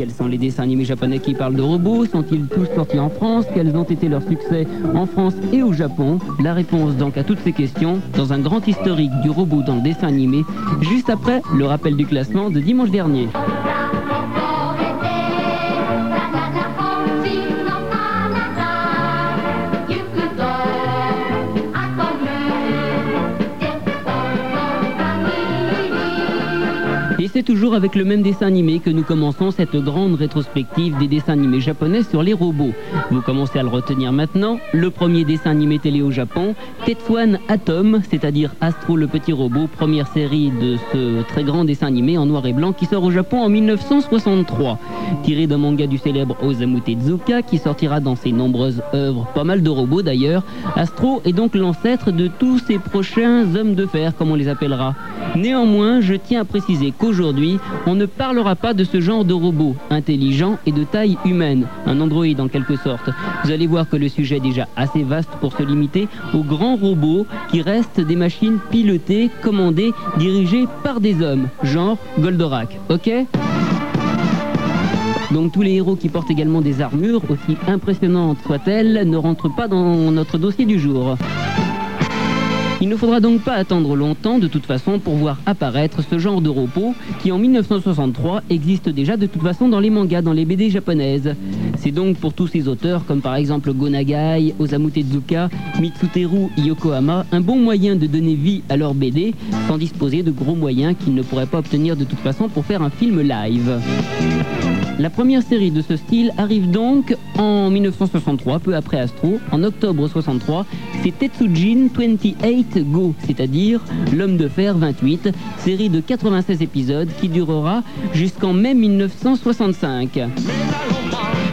Quels sont les dessins animés japonais qui parlent de robots? Sont-ils tous sortis en France? Quels ont été leurs succès en France et au Japon? La réponse donc à toutes ces questions dans un grand historique du robot dans le dessin animé, juste après le rappel du classement de dimanche dernier. C'est toujours avec le même dessin animé que nous commençons cette grande rétrospective des dessins animés japonais sur les robots. Vous commencez à le retenir maintenant. Le premier dessin animé télé au Japon, Tetsuan Atom, c'est-à-dire Astro le petit robot, première série de ce très grand dessin animé en noir et blanc qui sort au Japon en 1963. Tiré d'un manga du célèbre Osamu Tezuka qui sortira dans ses nombreuses œuvres, pas mal de robots d'ailleurs, Astro est donc l'ancêtre de tous ces prochains hommes de fer, comme on les appellera. Néanmoins, je tiens à préciser qu'aujourd'hui, aujourd'hui, on ne parlera pas de ce genre de robot, intelligent et de taille humaine, un androïde en quelque sorte. Vous allez voir que le sujet est déjà assez vaste pour se limiter aux grands robots qui restent des machines pilotées, commandées, dirigées par des hommes, genre Goldorak, ok? Donc tous les héros qui portent également des armures, aussi impressionnantes soient-elles, ne rentrent pas dans notre dossier du jour. Il ne faudra donc pas attendre longtemps de toute façon pour voir apparaître ce genre de robot qui en 1963 existe déjà de toute façon dans les mangas, dans les BD japonaises. C'est donc pour tous ces auteurs comme par exemple Gonagai, Osamu Tezuka, Mitsuteru Yokohama un bon moyen de donner vie à leur BD sans disposer de gros moyens qu'ils ne pourraient pas obtenir de toute façon pour faire un film live. La première série de ce style arrive donc en 1963, peu après Astro. En octobre 63, c'est Tetsujin 28 Go, c'est-à-dire L'homme de fer 28, série de 96 épisodes qui durera jusqu'en mai 1965.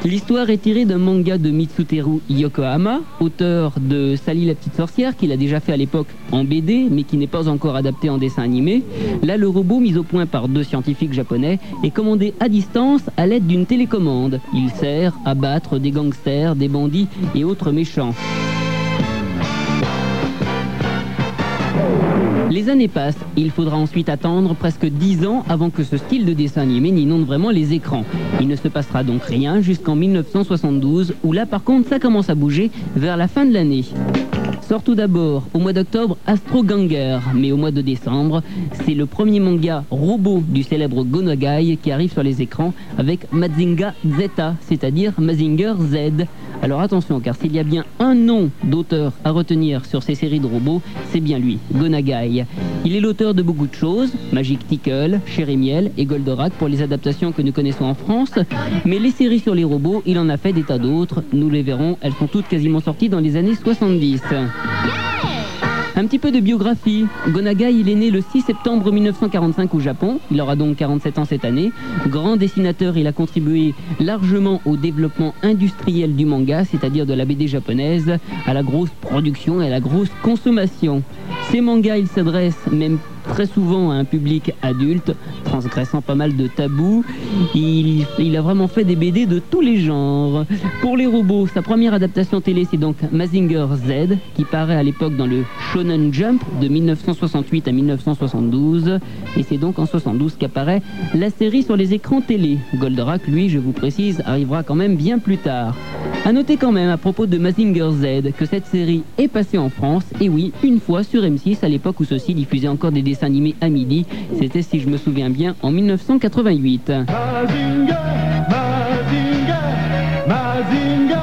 L'histoire est tirée d'un manga de Mitsuteru Yokohama, auteur de Sally la petite sorcière, qu'il a déjà fait à l'époque en BD, mais qui n'est pas encore adapté en dessin animé. Là, le robot, mis au point par deux scientifiques japonais, est commandé à distance à l'aide d'une télécommande. Il sert à battre des gangsters, des bandits et autres méchants. Les années passent il faudra ensuite attendre presque 10 ans avant que ce style de dessin animé n'inonde vraiment les écrans. Il ne se passera donc rien jusqu'en 1972 où là par contre ça commence à bouger vers la fin de l'année. Sort tout d'abord au mois d'octobre Astro Ganger, mais au mois de décembre, c'est le premier manga robot du célèbre Gonagai qui arrive sur les écrans avec Mazinga Zeta, c'est-à-dire Mazinger Z. Alors attention, car s'il y a bien un nom d'auteur à retenir sur ces séries de robots, c'est bien lui, Gonagai. Il est l'auteur de beaucoup de choses, Magic Tickle, Chéri Miel et Goldorak pour les adaptations que nous connaissons en France, mais les séries sur les robots, il en a fait des tas d'autres, nous les verrons, elles sont toutes quasiment sorties dans les années 70. Un petit peu de biographie. Gonagai, il est né le 6 septembre 1945 au Japon. Il aura donc 47 ans cette année. Grand dessinateur, il a contribué largement au développement industriel du manga, c'est-à-dire de la BD japonaise, à la grosse production et à la grosse consommation. Ces mangas, ils s'adressent même très souvent à un public adulte, transgressant pas mal de tabous. Il, a vraiment fait des BD de tous les genres. Pour les robots, sa première adaptation télé, c'est donc Mazinger Z, qui paraît à l'époque dans le Shonen Jump de 1968 à 1972. Et c'est donc en 72 qu'apparaît la série sur les écrans télé. Goldorak, lui, je vous précise, arrivera quand même bien plus tard. A noter quand même à propos de Mazinger Z que cette série est passée en France, et oui, une fois sur M6 à l'époque où ceux-ci diffusaient encore des dessins animés à midi. C'était, si je me souviens bien, en 1988. Mazinger, Mazinger, Mazinger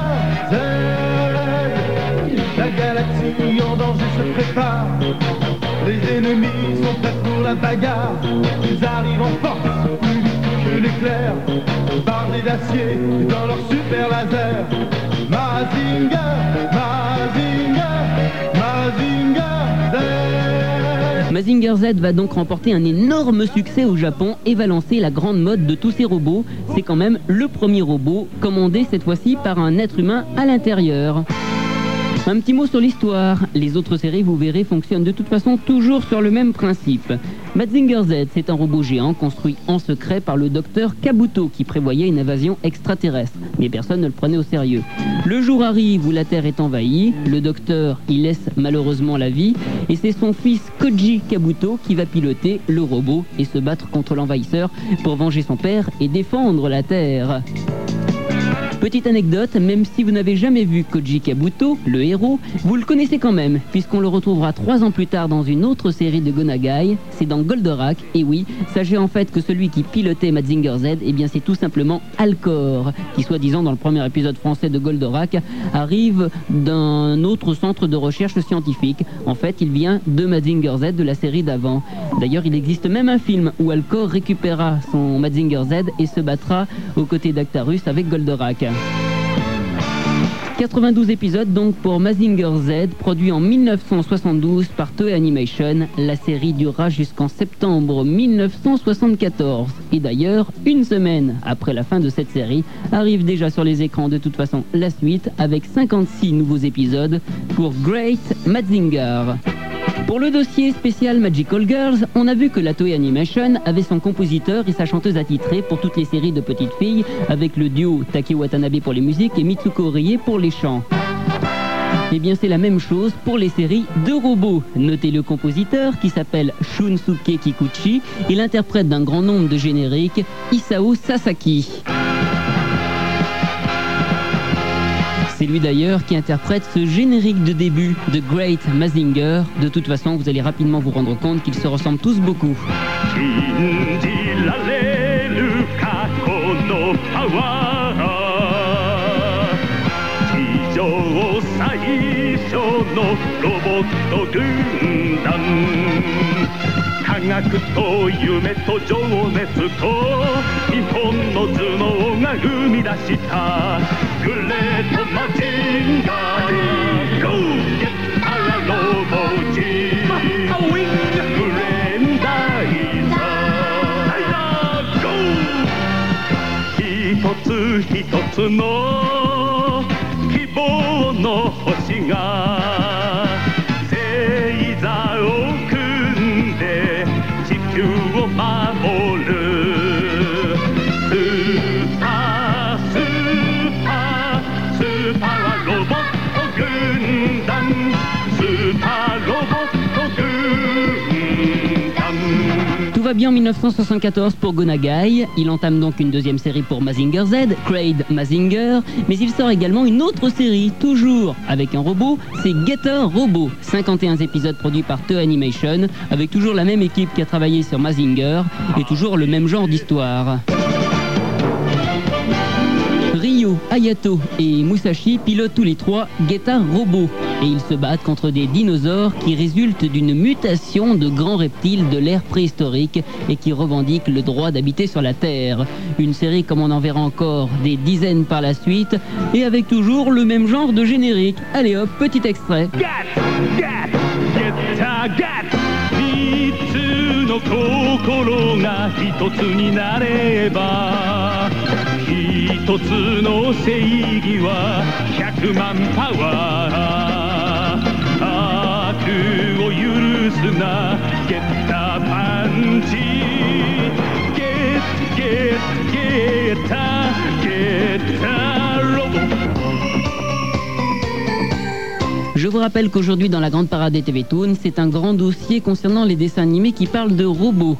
Z. La galaxie en danger se prépare. Les ennemis sont prêts pour la bagarre. Ils arrivent en force, plus vite que l'éclair. Bardés d'acier dans leur super laser. Mazinger, Mazinger, Mazinger Z va donc remporter un énorme succès au Japon et va lancer la grande mode de tous ces robots. C'est quand même le premier robot commandé cette fois-ci par un être humain à l'intérieur. Un petit mot sur l'histoire. Les autres séries, vous verrez, fonctionnent de toute façon toujours sur le même principe. Mazinger Z, c'est un robot géant construit en secret par le docteur Kabuto qui prévoyait une invasion extraterrestre. Mais personne ne le prenait au sérieux. Le jour arrive où la Terre est envahie. Le docteur y laisse malheureusement la vie. Et c'est son fils Koji Kabuto qui va piloter le robot et se battre contre l'envahisseur pour venger son père et défendre la Terre. Petite anecdote, même si vous n'avez jamais vu Koji Kabuto, le héros, vous le connaissez quand même, puisqu'on le retrouvera trois ans plus tard dans une autre série de Gonagai, c'est dans Goldorak, et oui, sachez en fait que celui qui pilotait Mazinger Z, eh bien c'est tout simplement Alcor, qui soi-disant dans le premier épisode français de Goldorak, arrive d'un autre centre de recherche scientifique. En fait, il vient de Mazinger Z de la série d'avant. D'ailleurs, il existe même un film où Alcor récupérera son Mazinger Z et se battra aux côtés d'Actarus avec Goldorak. 92 épisodes donc pour Mazinger Z, produit en 1972 par Toei Animation. La série durera jusqu'en septembre 1974. Et d'ailleurs, une semaine après la fin de cette série, arrive déjà sur les écrans de toute façon la suite avec 56 nouveaux épisodes pour Great Mazinger. Pour le dossier spécial Magical Girls, on a vu que la Toei Animation avait son compositeur et sa chanteuse attitrée pour toutes les séries de petites filles, avec le duo Taki Watanabe pour les musiques et Mitsuko Rie pour les chants. Eh bien, c'est la même chose pour les séries de robots. Notez le compositeur qui s'appelle Shunsuke Kikuchi et l'interprète d'un grand nombre de génériques, Isao Sasaki. C'est lui d'ailleurs qui interprète ce générique de début de Great Mazinger. De toute façon, vous allez rapidement vous rendre compte qu'ils se ressemblent tous beaucoup. 科学と夢と情熱と日本の頭脳が生み出した。グレートマジンガー Go! ッアラロボジーハウィングレンダイザー Go! 一つ一つの希望の星が。En 1974 pour Gonagai. Il entame donc une deuxième série pour Mazinger Z, Craig Mazinger. Mais il sort également une autre série, toujours avec un robot, c'est Getter Robot. 51 épisodes produits par The Animation, avec toujours la même équipe qui a travaillé sur Mazinger et toujours le même genre d'histoire. Ryo, Ayato et Musashi pilotent tous les trois Getter Robot et ils se battent contre des dinosaures qui résultent d'une mutation de grands reptiles de l'ère préhistorique et qui revendiquent le droit d'habiter sur la Terre. Une série comme on en verra encore des dizaines par la suite et avec toujours le même genre de générique. Allez hop, petit extrait. Je vous rappelle qu'aujourd'hui dans la grande parade des TV c'est un grand dossier concernant les dessins animés qui parlent de robots.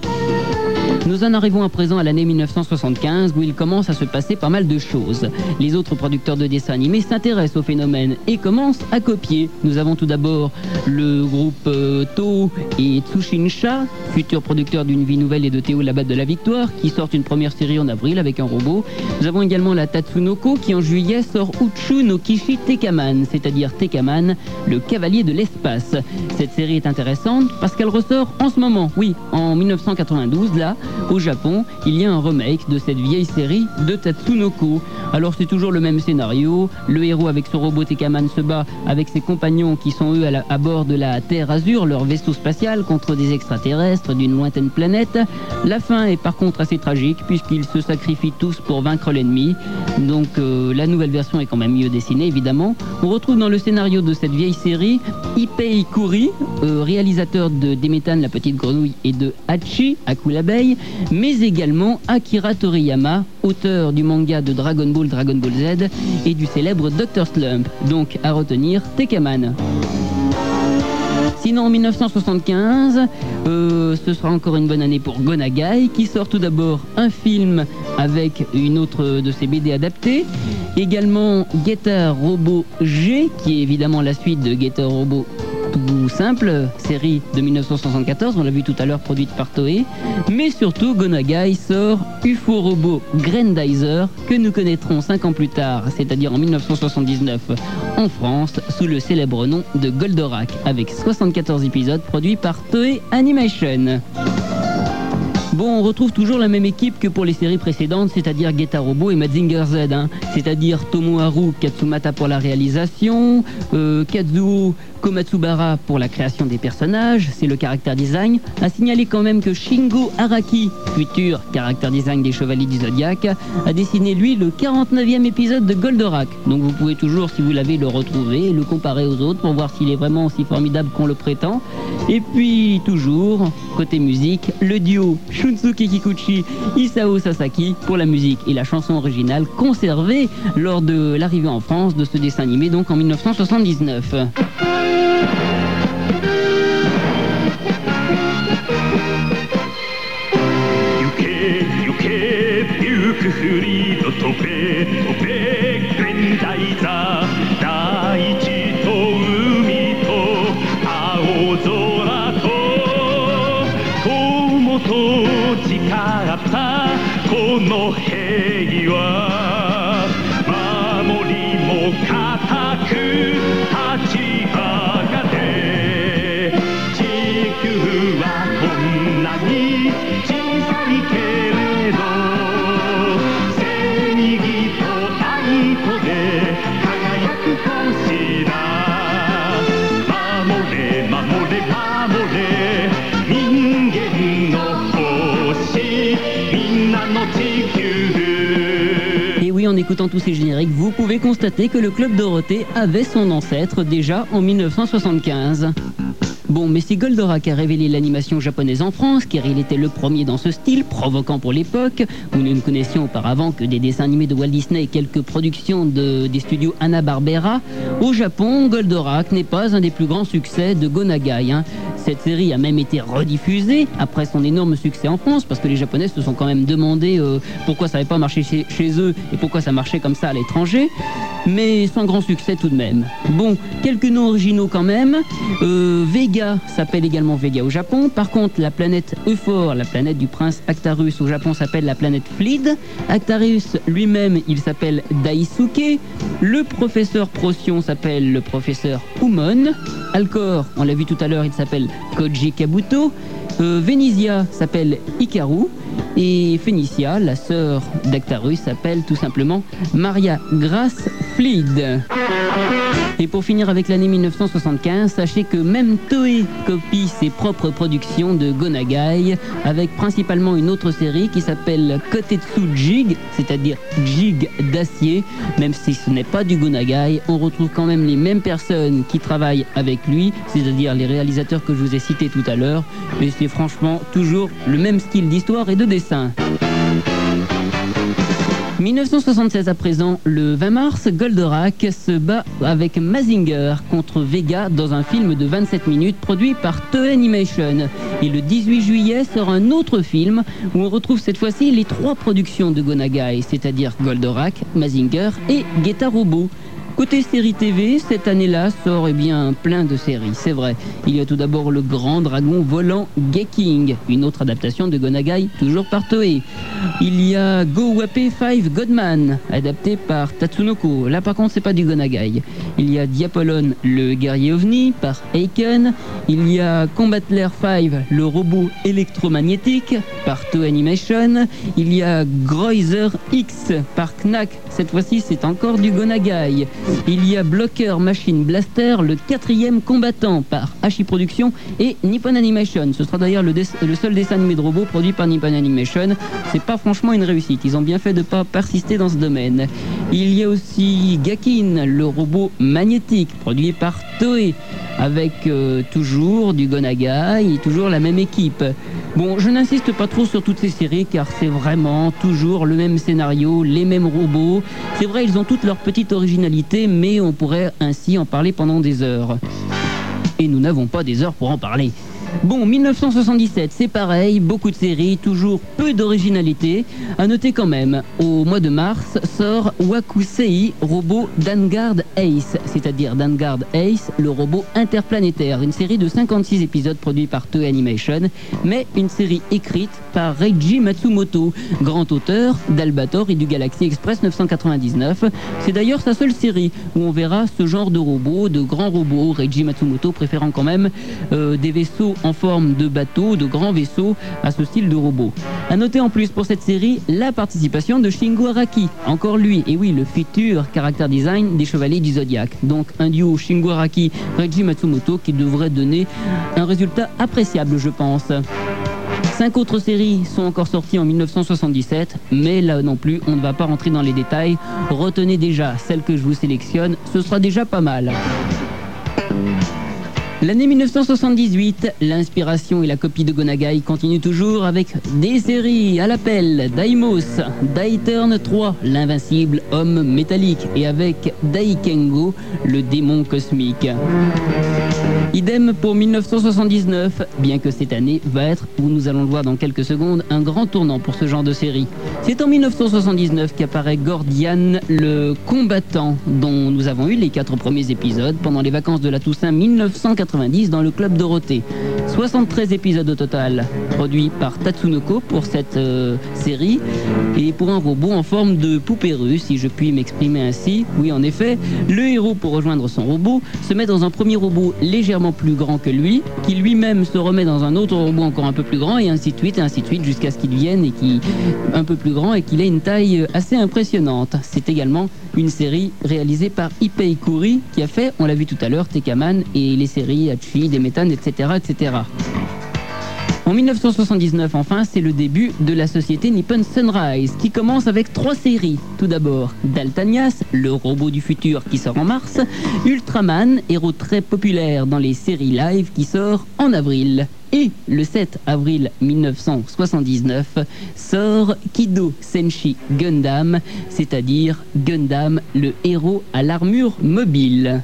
Nous en arrivons à présent à l'année 1975 où il commence à se passer pas mal de choses. Les autres producteurs de dessins animés s'intéressent au phénomène et commencent à copier. Nous avons tout d'abord le groupe euh, To et Tsushinsha, futurs producteurs d'une vie nouvelle et de Théo Labat de la Victoire, qui sortent une première série en avril avec un robot. Nous avons également la Tatsunoko qui en juillet sort Uchu no Kishi Tekaman, c'est-à-dire Tekaman, le cavalier de l'espace. Cette série est intéressante parce qu'elle ressort en ce moment, oui, en 1992 là, au Japon, il y a un remake de cette vieille série de Tatsunoko. Alors c'est toujours le même scénario, le héros avec son robot Tekaman se bat avec ses compagnons qui sont eux à, bord de la Terre Azur, leur vaisseau spatial, contre des extraterrestres d'une lointaine planète. La fin est par contre assez tragique puisqu'ils se sacrifient tous pour vaincre l'ennemi. Donc euh, la nouvelle version est quand même mieux dessinée évidemment. On retrouve dans le scénario de cette vieille série Ipei Kuri, euh, réalisateur de Demetan la petite grenouille et de Hachi, Aku l'abeille, mais également Akira Toriyama, auteur du manga de Dragon Ball Dragon Ball Z et du célèbre Dr Slump. Donc à retenir Tekaman. Sinon, en 1975, euh, ce sera encore une bonne année pour Gonagai, qui sort tout d'abord un film avec une autre de ses BD adaptées. Également Guitar Robot G, qui est évidemment la suite de Guitar Robot tout simple, série de 1974, on l'a vu tout à l'heure produite par Toei, mais surtout Gonagai sort UFO Robot Grandizer que nous connaîtrons 5 ans plus tard, c'est-à-dire en 1979 en France sous le célèbre nom de Goldorak avec 74 épisodes produits par Toei Animation. Bon, on retrouve toujours la même équipe que pour les séries précédentes, c'est-à-dire Geta Robo et Mazinger Z. Hein. C'est-à-dire Tomoharu Katsumata pour la réalisation, euh, Kazuo Komatsubara pour la création des personnages, c'est le caractère design. A signaler quand même que Shingo Araki, futur caractère design des Chevaliers du Zodiac, a dessiné lui le 49e épisode de Goldorak. Donc vous pouvez toujours, si vous l'avez, le retrouver et le comparer aux autres pour voir s'il est vraiment aussi formidable qu'on le prétend. Et puis toujours, côté musique, le duo Shunsuke Kikuchi Isao Sasaki pour la musique et la chanson originale conservée lors de l'arrivée en France de ce dessin animé donc en 1979. Thank you. Écoutant tous ces génériques, vous pouvez constater que le Club Dorothée avait son ancêtre déjà en 1975. Bon, mais si Goldorak a révélé l'animation japonaise en France, car il était le premier dans ce style, provoquant pour l'époque, où nous ne connaissions auparavant que des dessins animés de Walt Disney et quelques productions de, des studios Hanna-Barbera, au Japon, Goldorak n'est pas un des plus grands succès de Gonagai. Hein. Cette série a même été rediffusée après son énorme succès en France, parce que les Japonais se sont quand même demandé euh, pourquoi ça n'avait pas marché chez, eux et pourquoi ça marchait comme ça à l'étranger. Mais sans grand succès tout de même. Bon, quelques noms originaux quand même. Euh, Vega s'appelle également Vega au Japon. Par contre, la planète Euphor, la planète du prince Actarus au Japon, s'appelle la planète Flid. Actarus lui-même, il s'appelle Daisuke. Le professeur Procyon s'appelle le professeur Umon. Alcor, on l'a vu tout à l'heure, il s'appelle Koji Kabuto. Euh, Venisia s'appelle Ikaru. Et Phénicia, la sœur d'Actarus, s'appelle tout simplement Maria Grace Fleed. Et pour finir avec l'année 1975, sachez que même Toei copie ses propres productions de Gonagai, avec principalement une autre série qui s'appelle Kotetsu Jig, c'est-à-dire Jig d'acier. Même si ce n'est pas du Gonagai, on retrouve quand même les mêmes personnes qui travaillent avec lui, c'est-à-dire les réalisateurs que je vous ai cités tout à l'heure. Et c'est franchement toujours le même style d'histoire et de dessin. 1976 à présent, le 20 mars, Goldorak se bat avec Mazinger contre Vega dans un film de 27 minutes produit par Toei Animation. Et le 18 juillet sort un autre film où on retrouve cette fois-ci les trois productions de Gonagai, c'est-à-dire Goldorak, Mazinger et Geta Robo. Côté série TV, cette année-là sort eh bien plein de séries, c'est vrai. Il y a tout d'abord le grand dragon volant Geking, une autre adaptation de Gonagai, toujours par Toei. Il y a Go Wape 5 Godman, adapté par Tatsunoko. Là par contre c'est pas du Gonagai. Il y a Diapolon, le guerrier ovni, par Aiken. Il y a Combatler 5, le robot électromagnétique, par Toei Animation. Il y a Groiser X, par Knack. Cette fois-ci c'est encore du Gonagai. Il y a Blocker Machine Blaster, le quatrième combattant par Hachi Productions et Nippon Animation. Ce sera d'ailleurs le, seul dessin animé de robot produit par Nippon Animation. C'est pas franchement une réussite. Ils ont bien fait de pas persister dans ce domaine. Il y a aussi Gakin, le robot magnétique produit par Toei avec euh, toujours du Gonagai et toujours la même équipe. Bon, je n'insiste pas trop sur toutes ces séries car c'est vraiment toujours le même scénario, les mêmes robots. C'est vrai, ils ont toutes leur petite originalité, mais on pourrait ainsi en parler pendant des heures. Et nous n'avons pas des heures pour en parler. Bon, 1977, c'est pareil, beaucoup de séries, toujours peu d'originalité. À noter quand même, au mois de mars sort Wakusei Robot Dangard Ace, c'est-à-dire Dangard Ace, le robot interplanétaire, une série de 56 épisodes produits par Toei Animation, mais une série écrite par Reiji Matsumoto, grand auteur d'Albator et du Galaxy Express 999. C'est d'ailleurs sa seule série où on verra ce genre de robot, de grands robots, Reiji Matsumoto préférant quand même euh, des vaisseaux en forme de bateau, de grands vaisseaux à ce style de robot. A noter en plus pour cette série la participation de Shingo Araki, encore lui, et oui, le futur caractère design des Chevaliers du Zodiac. Donc un duo Shingo Araki, Matsumoto qui devrait donner un résultat appréciable, je pense. Cinq autres séries sont encore sorties en 1977, mais là non plus, on ne va pas rentrer dans les détails. Retenez déjà celle que je vous sélectionne, ce sera déjà pas mal. L'année 1978, l'inspiration et la copie de Gonagai continuent toujours avec des séries à l'appel Daimos, Daiturn 3, l'invincible homme métallique, et avec Daikengo, le démon cosmique. Idem pour 1979, bien que cette année va être, où nous allons le voir dans quelques secondes, un grand tournant pour ce genre de série. C'est en 1979 qu'apparaît Gordian, le combattant, dont nous avons eu les quatre premiers épisodes pendant les vacances de la Toussaint 1980 dans le club Dorothée. 73 épisodes au total, produits par Tatsunoko pour cette euh, série, et pour un robot en forme de poupée russe, si je puis m'exprimer ainsi. Oui, en effet, le héros, pour rejoindre son robot, se met dans un premier robot légèrement plus grand que lui, qui lui-même se remet dans un autre robot encore un peu plus grand, et ainsi de suite, et ainsi de suite, jusqu'à ce qu'il vienne et qui un peu plus grand et qu'il ait une taille assez impressionnante. C'est également une série réalisée par Ipei Kuri, qui a fait, on l'a vu tout à l'heure, Tekaman et les séries des méthanes, etc., etc. En 1979, enfin, c'est le début de la société Nippon Sunrise, qui commence avec trois séries. Tout d'abord, Daltanias, le robot du futur qui sort en mars, Ultraman, héros très populaire dans les séries live qui sort en avril. Et le 7 avril 1979 sort Kido Senshi Gundam, c'est-à-dire Gundam, le héros à l'armure mobile.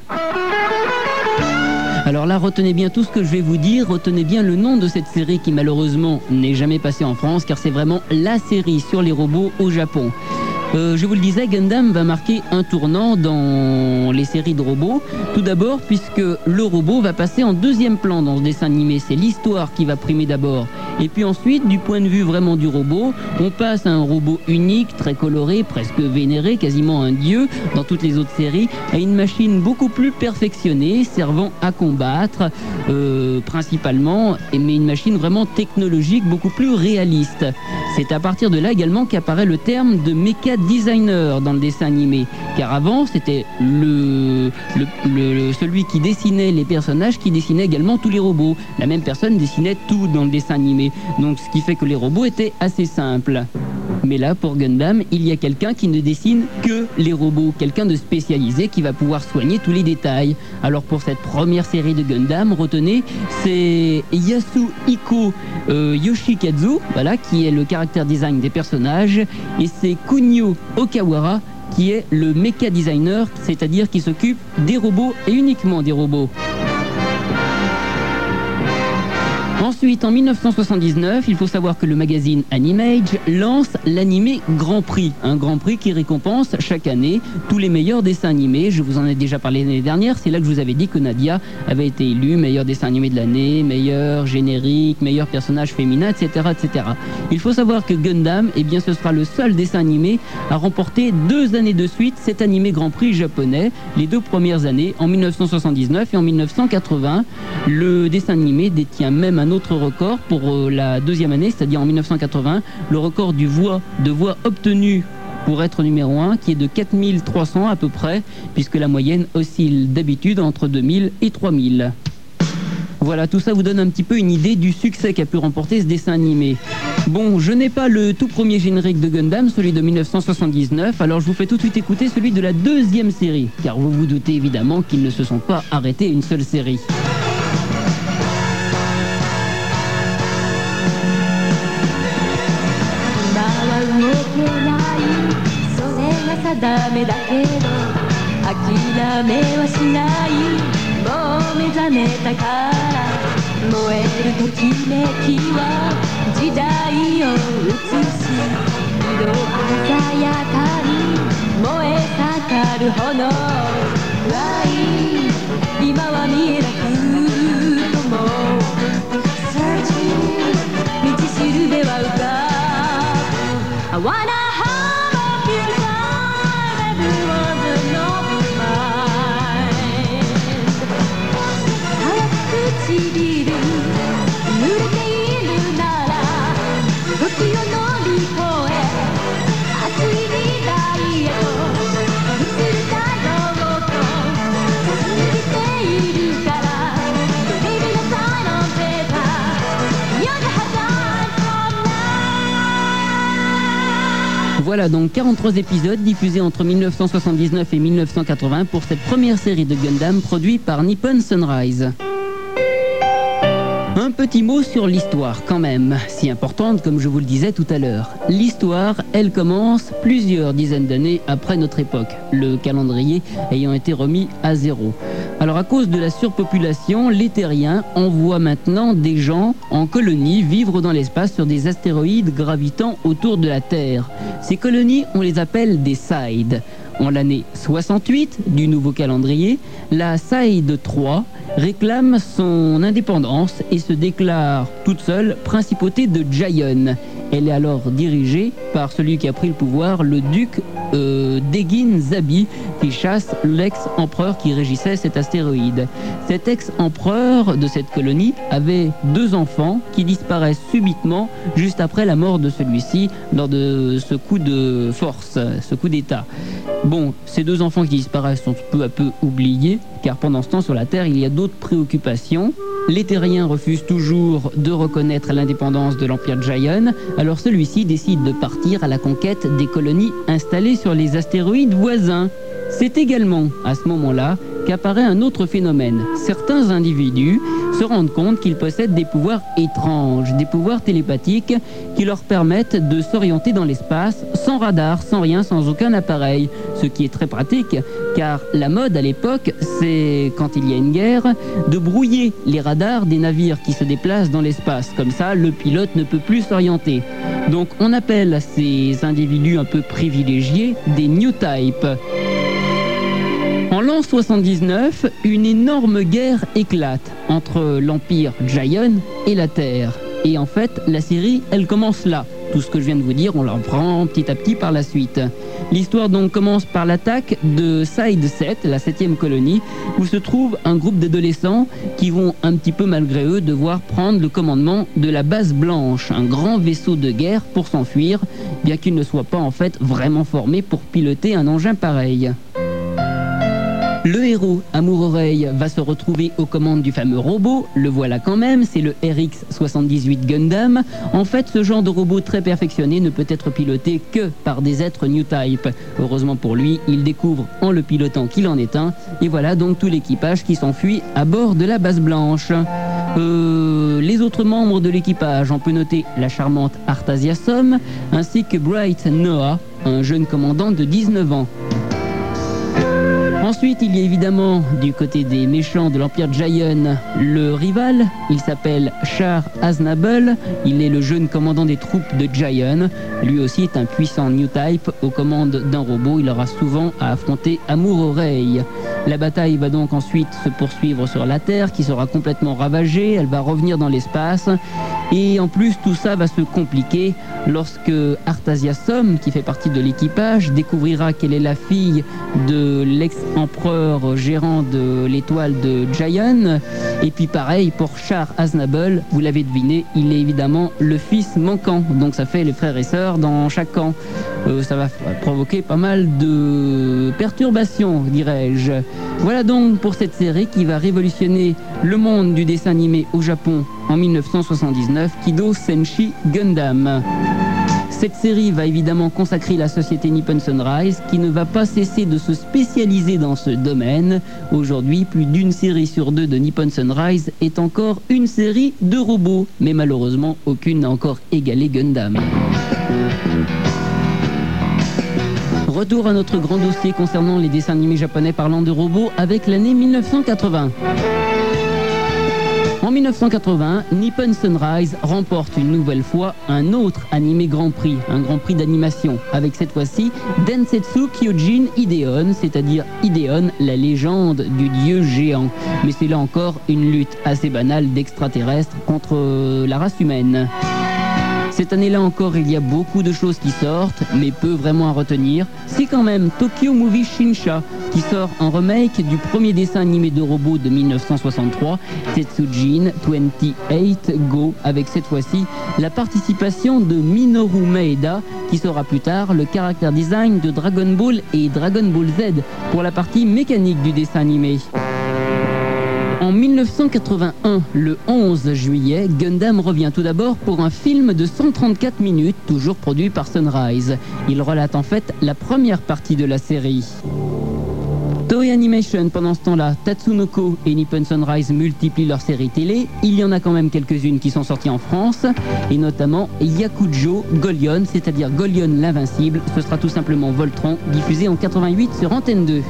Alors là, retenez bien tout ce que je vais vous dire, retenez bien le nom de cette série qui malheureusement n'est jamais passée en France car c'est vraiment la série sur les robots au Japon. Euh, je vous le disais, Gundam va marquer un tournant dans les séries de robots. Tout d'abord, puisque le robot va passer en deuxième plan dans ce dessin animé. C'est l'histoire qui va primer d'abord. Et puis ensuite, du point de vue vraiment du robot, on passe à un robot unique, très coloré, presque vénéré, quasiment un dieu dans toutes les autres séries, à une machine beaucoup plus perfectionnée, servant à combattre euh, principalement, mais une machine vraiment technologique, beaucoup plus réaliste. C'est à partir de là également qu'apparaît le terme de méca designer dans le dessin animé. Car avant, c'était le, celui qui dessinait les personnages qui dessinait également tous les robots. La même personne dessinait tout dans le dessin animé. Donc ce qui fait que les robots étaient assez simples. Mais là, pour Gundam, il y a quelqu'un qui ne dessine que les robots, quelqu'un de spécialisé qui va pouvoir soigner tous les détails. Alors pour cette première série de Gundam, retenez, c'est Yasuhiko euh, Yoshikazu, voilà, qui est le caractère design des personnages, et c'est Kunio Okawara qui est le mecha designer, c'est-à-dire qui s'occupe des robots et uniquement des robots. Ensuite, en 1979, il faut savoir que le magazine Animage lance l'animé Grand Prix, un Grand Prix qui récompense chaque année tous les meilleurs dessins animés. Je vous en ai déjà parlé l'année dernière, c'est là que je vous avais dit que Nadia avait été élue meilleur dessin animé de l'année, meilleur générique, meilleur personnage féminin, etc., etc. Il faut savoir que Gundam, eh bien, ce sera le seul dessin animé à remporter deux années de suite cet animé Grand Prix japonais, les deux premières années, en 1979 et en 1980. Le dessin animé détient même un autre record pour euh, la deuxième année, c'est-à-dire en 1980, le record du voix, de voix obtenu pour être numéro 1, qui est de 4300 à peu près, puisque la moyenne oscille d'habitude entre 2000 et 3000. Voilà, tout ça vous donne un petit peu une idée du succès qu'a pu remporter ce dessin animé. Bon, je n'ai pas le tout premier générique de Gundam, celui de 1979, alors je vous fais tout de suite écouter celui de la deuxième série, car vous vous doutez évidemment qu'ils ne se sont pas arrêtés une seule série. ダメだけど諦めはしないもう目覚めたから燃えるときめきは時代を映す色鮮やかに燃え盛る炎。愛今は見えなくとも Searching 道しるべは浮かぶ I wanna「Voilà donc 43 épisodes diffusés entre 1979 et 1980 pour cette première série de Gundam produite par Nippon Sunrise. Un petit mot sur l'histoire quand même, si importante comme je vous le disais tout à l'heure. L'histoire, elle commence plusieurs dizaines d'années après notre époque, le calendrier ayant été remis à zéro. Alors à cause de la surpopulation, les terriens envoient maintenant des gens en colonie vivre dans l'espace sur des astéroïdes gravitant autour de la Terre. Ces colonies, on les appelle des SIDE. En l'année 68 du nouveau calendrier, la SIDE 3 réclame son indépendance et se déclare toute seule principauté de Jayon. Elle est alors dirigée par celui qui a pris le pouvoir, le duc euh, Degin Zabi, qui chasse l'ex-empereur qui régissait cet astéroïde. Cet ex-empereur de cette colonie avait deux enfants qui disparaissent subitement juste après la mort de celui-ci lors de ce coup de force, ce coup d'État. Bon, ces deux enfants qui disparaissent sont peu à peu oubliés, car pendant ce temps sur la Terre, il y a d'autres préoccupations. Les terriens refusent toujours de reconnaître l'indépendance de l'Empire Jayon, alors celui-ci décide de partir à la conquête des colonies installées sur les astéroïdes voisins. C'est également à ce moment-là qu'apparaît un autre phénomène. Certains individus se rendent compte qu'ils possèdent des pouvoirs étranges, des pouvoirs télépathiques qui leur permettent de s'orienter dans l'espace sans radar, sans rien, sans aucun appareil. Ce qui est très pratique car la mode à l'époque, c'est quand il y a une guerre, de brouiller les radars des navires qui se déplacent dans l'espace. Comme ça, le pilote ne peut plus s'orienter. Donc on appelle ces individus un peu privilégiés des new type. En l'an 79, une énorme guerre éclate entre l'Empire Jayon et la Terre. Et en fait, la série, elle commence là. Tout ce que je viens de vous dire, on l'apprend petit à petit par la suite. L'histoire donc commence par l'attaque de Side 7, la septième colonie, où se trouve un groupe d'adolescents qui vont un petit peu malgré eux devoir prendre le commandement de la base blanche, un grand vaisseau de guerre pour s'enfuir, bien qu'ils ne soient pas en fait vraiment formés pour piloter un engin pareil. Le héros, Amour-Oreille, va se retrouver aux commandes du fameux robot, le voilà quand même, c'est le RX-78 Gundam. En fait, ce genre de robot très perfectionné ne peut être piloté que par des êtres New Type. Heureusement pour lui, il découvre en le pilotant qu'il en est un, et voilà donc tout l'équipage qui s'enfuit à bord de la base blanche. Euh, les autres membres de l'équipage, on peut noter la charmante Artasia Som, ainsi que Bright Noah, un jeune commandant de 19 ans. Ensuite, il y a évidemment du côté des méchants de l'Empire Giant le rival. Il s'appelle Char Aznable. Il est le jeune commandant des troupes de Giant. Lui aussi est un puissant New Type aux commandes d'un robot. Il aura souvent à affronter Amour Oreille. La bataille va donc ensuite se poursuivre sur la Terre qui sera complètement ravagée. Elle va revenir dans l'espace. Et en plus, tout ça va se compliquer lorsque Artasia Som, qui fait partie de l'équipage, découvrira qu'elle est la fille de l'ex-empereur gérant de l'étoile de Giant. Et puis pareil pour Char Aznable, vous l'avez deviné, il est évidemment le fils manquant. Donc ça fait les frères et sœurs dans chaque camp. Euh, ça va provoquer pas mal de perturbations, dirais-je. Voilà donc pour cette série qui va révolutionner le monde du dessin animé au Japon en 1979, Kido Senshi Gundam. Cette série va évidemment consacrer la société Nippon Sunrise qui ne va pas cesser de se spécialiser dans ce domaine. Aujourd'hui, plus d'une série sur deux de Nippon Sunrise est encore une série de robots, mais malheureusement aucune n'a encore égalé Gundam. Retour à notre grand dossier concernant les dessins animés japonais parlant de robots avec l'année 1980. En 1980, Nippon Sunrise remporte une nouvelle fois un autre animé Grand Prix, un Grand Prix d'animation, avec cette fois-ci Densetsu Kyojin Ideon, c'est-à-dire Ideon, la légende du dieu géant. Mais c'est là encore une lutte assez banale d'extraterrestres contre la race humaine. Cette année-là encore, il y a beaucoup de choses qui sortent, mais peu vraiment à retenir. C'est quand même Tokyo Movie Shinsha qui sort un remake du premier dessin animé de robot de 1963, Tetsujin 28 Go, avec cette fois-ci la participation de Minoru Maeda qui sera plus tard le caractère design de Dragon Ball et Dragon Ball Z pour la partie mécanique du dessin animé. En 1981, le 11 juillet, Gundam revient tout d'abord pour un film de 134 minutes, toujours produit par Sunrise. Il relate en fait la première partie de la série. Toei Animation, pendant ce temps-là, Tatsunoko et Nippon Sunrise multiplient leurs séries télé. Il y en a quand même quelques-unes qui sont sorties en France, et notamment Yakujo Golion, c'est-à-dire Golion l'invincible. Ce sera tout simplement Voltron, diffusé en 88 sur Antenne 2.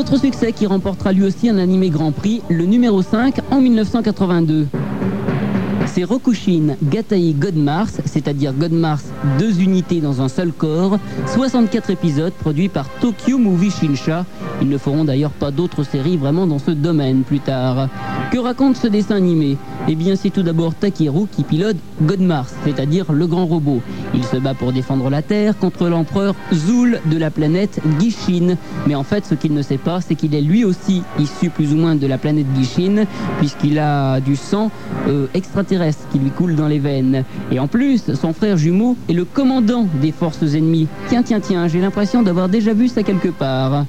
Autre succès qui remportera lui aussi un animé Grand Prix, le numéro 5 en 1982. C'est Rokushin Gatai God Mars, c'est-à-dire God Mars, deux unités dans un seul corps, 64 épisodes produits par Tokyo Movie Shinsha. Ils ne feront d'ailleurs pas d'autres séries vraiment dans ce domaine plus tard. Que raconte ce dessin animé? Eh bien, c'est tout d'abord Takeru qui pilote God Mars, c'est-à-dire le grand robot. Il se bat pour défendre la Terre contre l'empereur Zul de la planète Gishin. Mais en fait, ce qu'il ne sait pas, c'est qu'il est lui aussi issu plus ou moins de la planète Gishin, puisqu'il a du sang euh, extraterrestre qui lui coule dans les veines. Et en plus, son frère jumeau est le commandant des forces ennemies. Tiens, tiens, tiens, j'ai l'impression d'avoir déjà vu ça quelque part.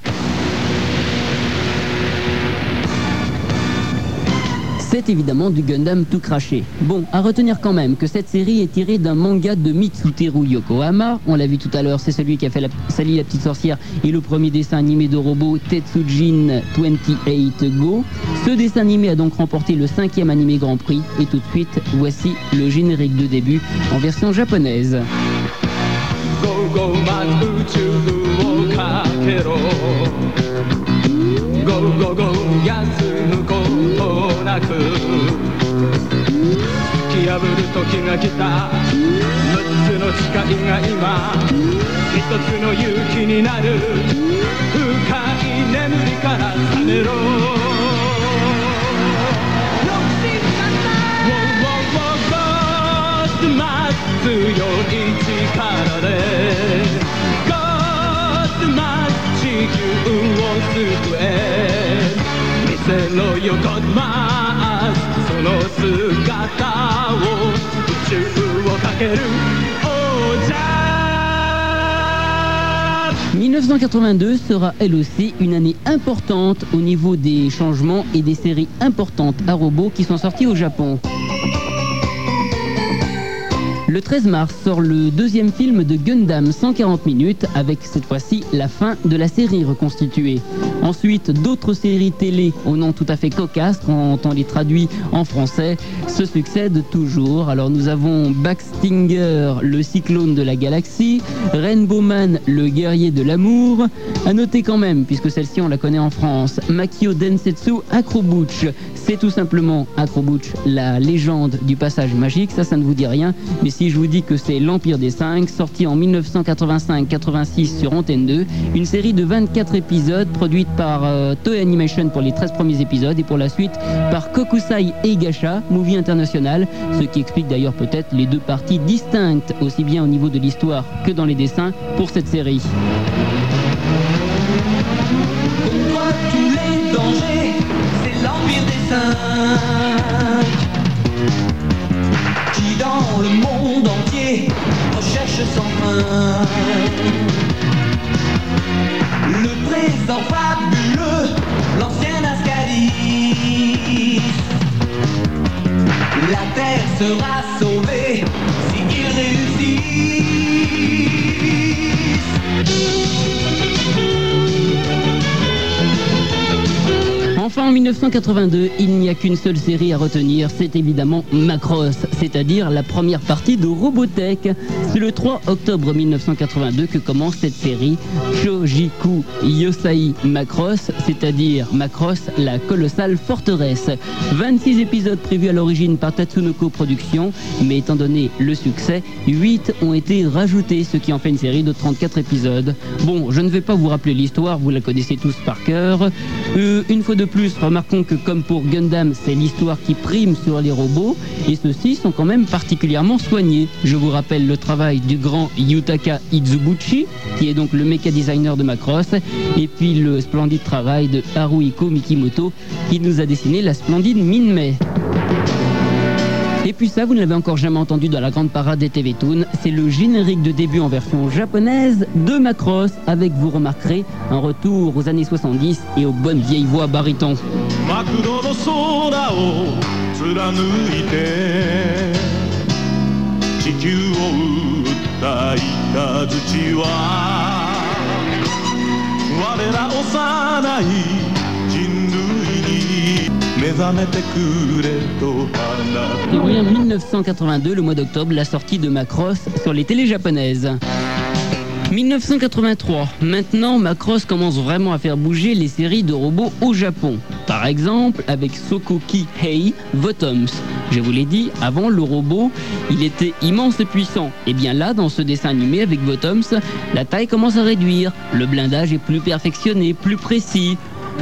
Évidemment du Gundam tout craché. Bon, à retenir quand même que cette série est tirée d'un manga de Mitsuteru Yokohama. On l'a vu tout à l'heure, c'est celui qui a fait la, Sally la petite sorcière et le premier dessin animé de robot Tetsujin 28 Go. Ce dessin animé a donc remporté le cinquième animé Grand Prix. Et tout de suite, voici le générique de début en version japonaise. Go, なく突き破る時が来た。6つの誓いが今一つの勇気になる。深い眠りから覚めろ。強い力でゴッドマッ地球を救え見せろよゴッドマッ 1982 sera elle aussi une année importante au niveau des changements et des séries importantes à robots qui sont sorties au Japon. Le 13 mars sort le deuxième film de Gundam 140 minutes avec cette fois-ci la fin de la série reconstituée. Ensuite, d'autres séries télé au nom tout à fait cocasse quand on les traduit en français se succèdent toujours. Alors nous avons Backstinger, le cyclone de la galaxie, Rainbow Man, le guerrier de l'amour. À noter quand même, puisque celle-ci on la connaît en France, Makio Densetsu Acrobutch. C'est tout simplement Acrobutch, la légende du passage magique. Ça, ça ne vous dit rien, mais si je vous dis que c'est l'Empire des 5, sorti en 1985-86 sur Antenne 2, une série de 24 épisodes produite par euh, Toei Animation pour les 13 premiers épisodes et pour la suite par Kokusai Eigasha, Movie International, ce qui explique d'ailleurs peut-être les deux parties distinctes, aussi bien au niveau de l'histoire que dans les dessins, pour cette série. Le présent fabuleux, l'ancien Ascaris. La terre sera sauvée Enfin, en 1982, il n'y a qu'une seule série à retenir, c'est évidemment Macross, c'est-à-dire la première partie de Robotech. C'est le 3 octobre 1982 que commence cette série Shojiku Yosai Macross, c'est-à-dire Macross, la colossale forteresse. 26 épisodes prévus à l'origine par Tatsunoko Productions, mais étant donné le succès, 8 ont été rajoutés, ce qui en fait une série de 34 épisodes. Bon, je ne vais pas vous rappeler l'histoire, vous la connaissez tous par cœur. Euh, une fois de plus, remarquons que comme pour Gundam, c'est l'histoire qui prime sur les robots, et ceux-ci sont quand même particulièrement soignés. Je vous rappelle le travail du grand Yutaka Izubuchi, qui est donc le méca designer de Macross, et puis le splendide travail de Haruhiko Mikimoto, qui nous a dessiné la splendide Minmei. Et puis ça, vous ne l'avez encore jamais entendu dans la grande parade des TV Toon, c'est le générique de début en version japonaise de Macross, avec, vous remarquerez, un retour aux années 70 et aux bonnes vieilles voix baryton. Et 1982, le mois d'octobre, la sortie de Macross sur les télés japonaises. 1983. Maintenant, Macross commence vraiment à faire bouger les séries de robots au Japon. Par exemple, avec Sokoki Hei Votoms. Je vous l'ai dit, avant le robot, il était immense et puissant. Et bien là, dans ce dessin animé avec Votoms, la taille commence à réduire. Le blindage est plus perfectionné, plus précis.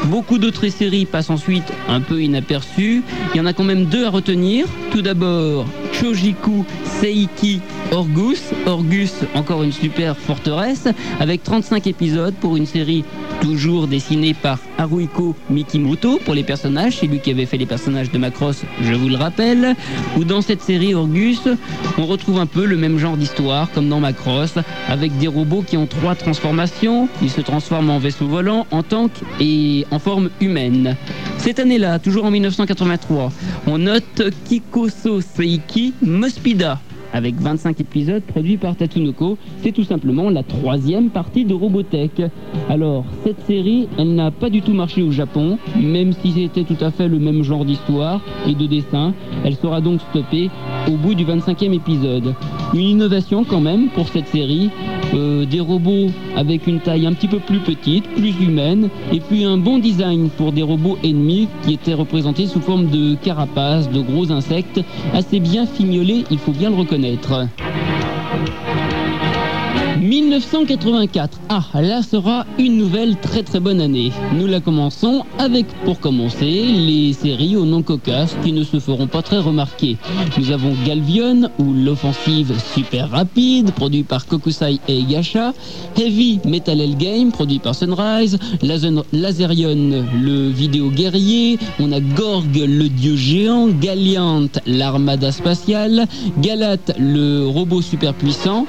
Beaucoup d'autres séries passent ensuite un peu inaperçues. Il y en a quand même deux à retenir. Tout d'abord, Shojiku Seiki Orgus. Orgus, encore une super forteresse, avec 35 épisodes pour une série toujours dessinée par Haruhiko Mikimoto pour les personnages. C'est lui qui avait fait les personnages de Macross, je vous le rappelle. Ou dans cette série Orgus, on retrouve un peu le même genre d'histoire comme dans Macross, avec des robots qui ont trois transformations. Ils se transforment en vaisseau volant, en tank et en forme humaine. Cette année-là, toujours en 1983, on note Kikoso Seiki Mospida avec 25 épisodes produits par Tatsunoko. C'est tout simplement la troisième partie de Robotech. Alors, cette série, elle n'a pas du tout marché au Japon, même si c'était tout à fait le même genre d'histoire et de dessin. Elle sera donc stoppée au bout du 25e épisode. Une innovation quand même pour cette série. Euh, des robots avec une taille un petit peu plus petite, plus humaine, et puis un bon design pour des robots ennemis qui étaient représentés sous forme de carapaces, de gros insectes, assez bien fignolés, il faut bien le reconnaître. 1984. Ah, là sera une nouvelle très très bonne année. Nous la commençons avec, pour commencer, les séries au nom cocasse qui ne se feront pas très remarquer. Nous avons Galvion, ou l'offensive super rapide, produit par Kokusai et Gasha, Heavy Metal Hell Game, produit par Sunrise, Laserion, le vidéo guerrier, on a Gorg, le dieu géant, Galliant, l'armada spatiale, Galat, le robot super puissant,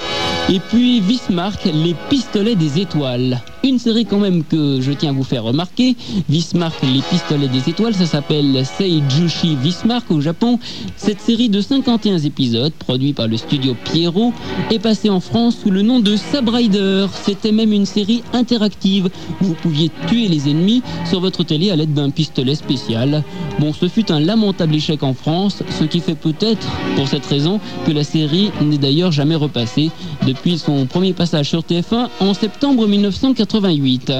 et puis Bismarck, les pistolets des étoiles. Une série quand même que je tiens à vous faire remarquer, Vismark, les pistolets des étoiles, ça s'appelle Seijushi Vismark au Japon. Cette série de 51 épisodes, produit par le studio Pierrot, est passée en France sous le nom de Sabrider. C'était même une série interactive. Vous pouviez tuer les ennemis sur votre télé à l'aide d'un pistolet spécial. Bon, ce fut un lamentable échec en France, ce qui fait peut-être, pour cette raison, que la série n'est d'ailleurs jamais repassée depuis son premier passage sur TF1 en septembre 1988.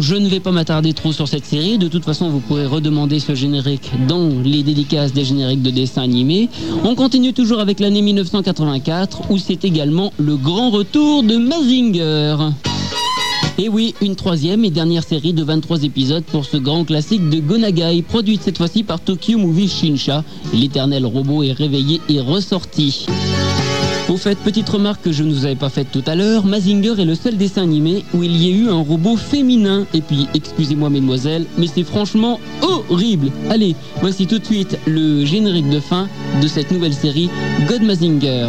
Je ne vais pas m'attarder trop sur cette série. De toute façon, vous pourrez redemander ce générique dans les dédicaces des génériques de dessins animés. On continue toujours avec l'année 1984 où c'est également le grand retour de Mazinger. Et oui, une troisième et dernière série de 23 épisodes pour ce grand classique de Gonagai, produite cette fois-ci par Tokyo Movie Shinsha. L'éternel robot est réveillé et ressorti. Au fait, petite remarque que je ne vous avais pas faite tout à l'heure, Mazinger est le seul dessin animé où il y a eu un robot féminin. Et puis, excusez-moi mesdemoiselles, mais c'est franchement horrible. Allez, voici tout de suite le générique de fin de cette nouvelle série God Mazinger.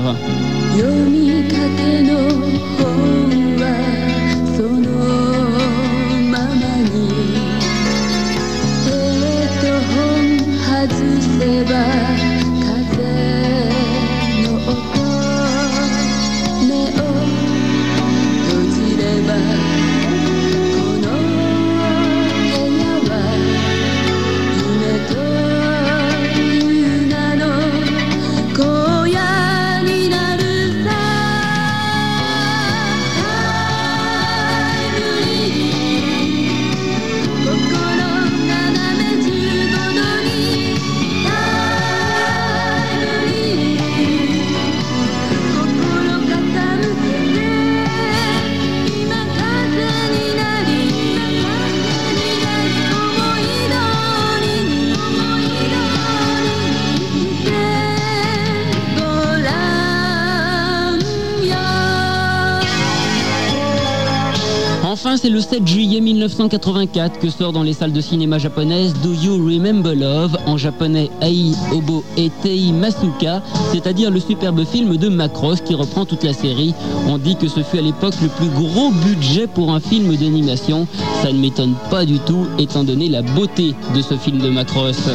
C'est le 7 juillet 1984 que sort dans les salles de cinéma japonaises Do You Remember Love, en japonais Ai Obo Etei Masuka, c'est-à-dire le superbe film de Macross qui reprend toute la série. On dit que ce fut à l'époque le plus gros budget pour un film d'animation. Ça ne m'étonne pas du tout étant donné la beauté de ce film de Macross.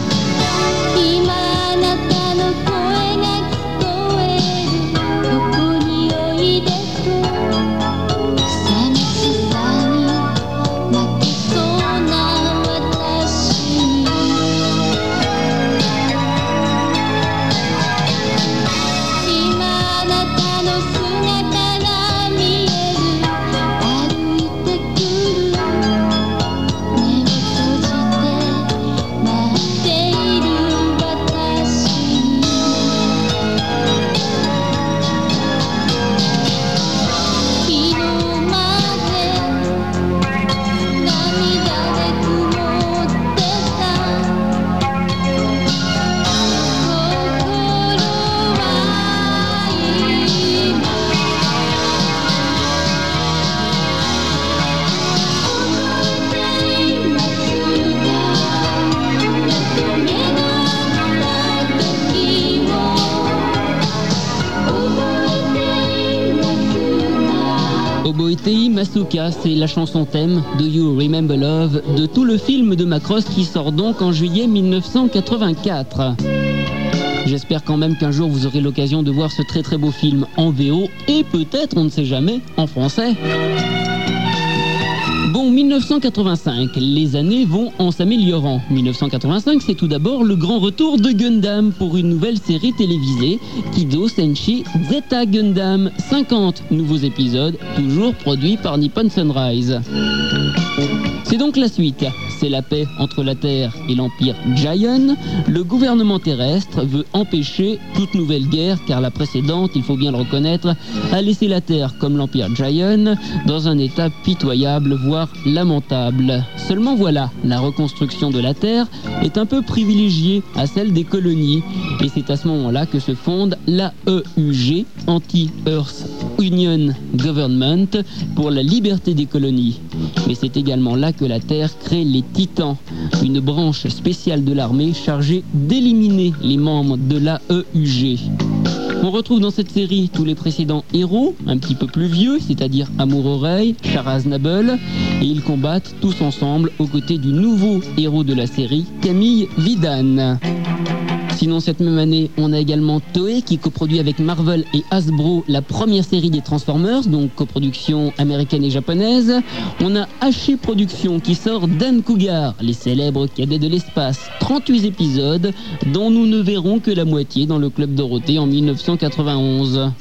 C'était Masuka, c'est la chanson thème de You Remember Love de tout le film de Macross qui sort donc en juillet 1984. J'espère quand même qu'un jour vous aurez l'occasion de voir ce très très beau film en VO et peut-être, on ne sait jamais, en français. Bon, 1985, les années vont en s'améliorant. 1985, c'est tout d'abord le grand retour de Gundam pour une nouvelle série télévisée, Kido Senshi Zeta Gundam. 50 nouveaux épisodes, toujours produits par Nippon Sunrise. C'est donc la suite. C'est la paix entre la Terre et l'Empire Giant. Le gouvernement terrestre veut empêcher toute nouvelle guerre car la précédente, il faut bien le reconnaître, a laissé la Terre comme l'Empire Giant dans un état pitoyable, voire lamentable. Seulement voilà, la reconstruction de la Terre est un peu privilégiée à celle des colonies et c'est à ce moment-là que se fonde l'AEUG, Anti-Earth Union Government, pour la liberté des colonies. Mais c'est également là que la Terre crée les Titans, une branche spéciale de l'armée chargée d'éliminer les membres de l'AEUG. On retrouve dans cette série tous les précédents héros, un petit peu plus vieux, c'est-à-dire Amour Oreille, Charaz Nabel, et ils combattent tous ensemble aux côtés du nouveau héros de la série, Camille Vidane. Sinon, cette même année, on a également Toei qui coproduit avec Marvel et Hasbro la première série des Transformers, donc coproduction américaine et japonaise. On a Haché Productions qui sort Dan Cougar, les célèbres cadets de l'espace. 38 épisodes, dont nous ne verrons que la moitié dans le Club Dorothée en 1991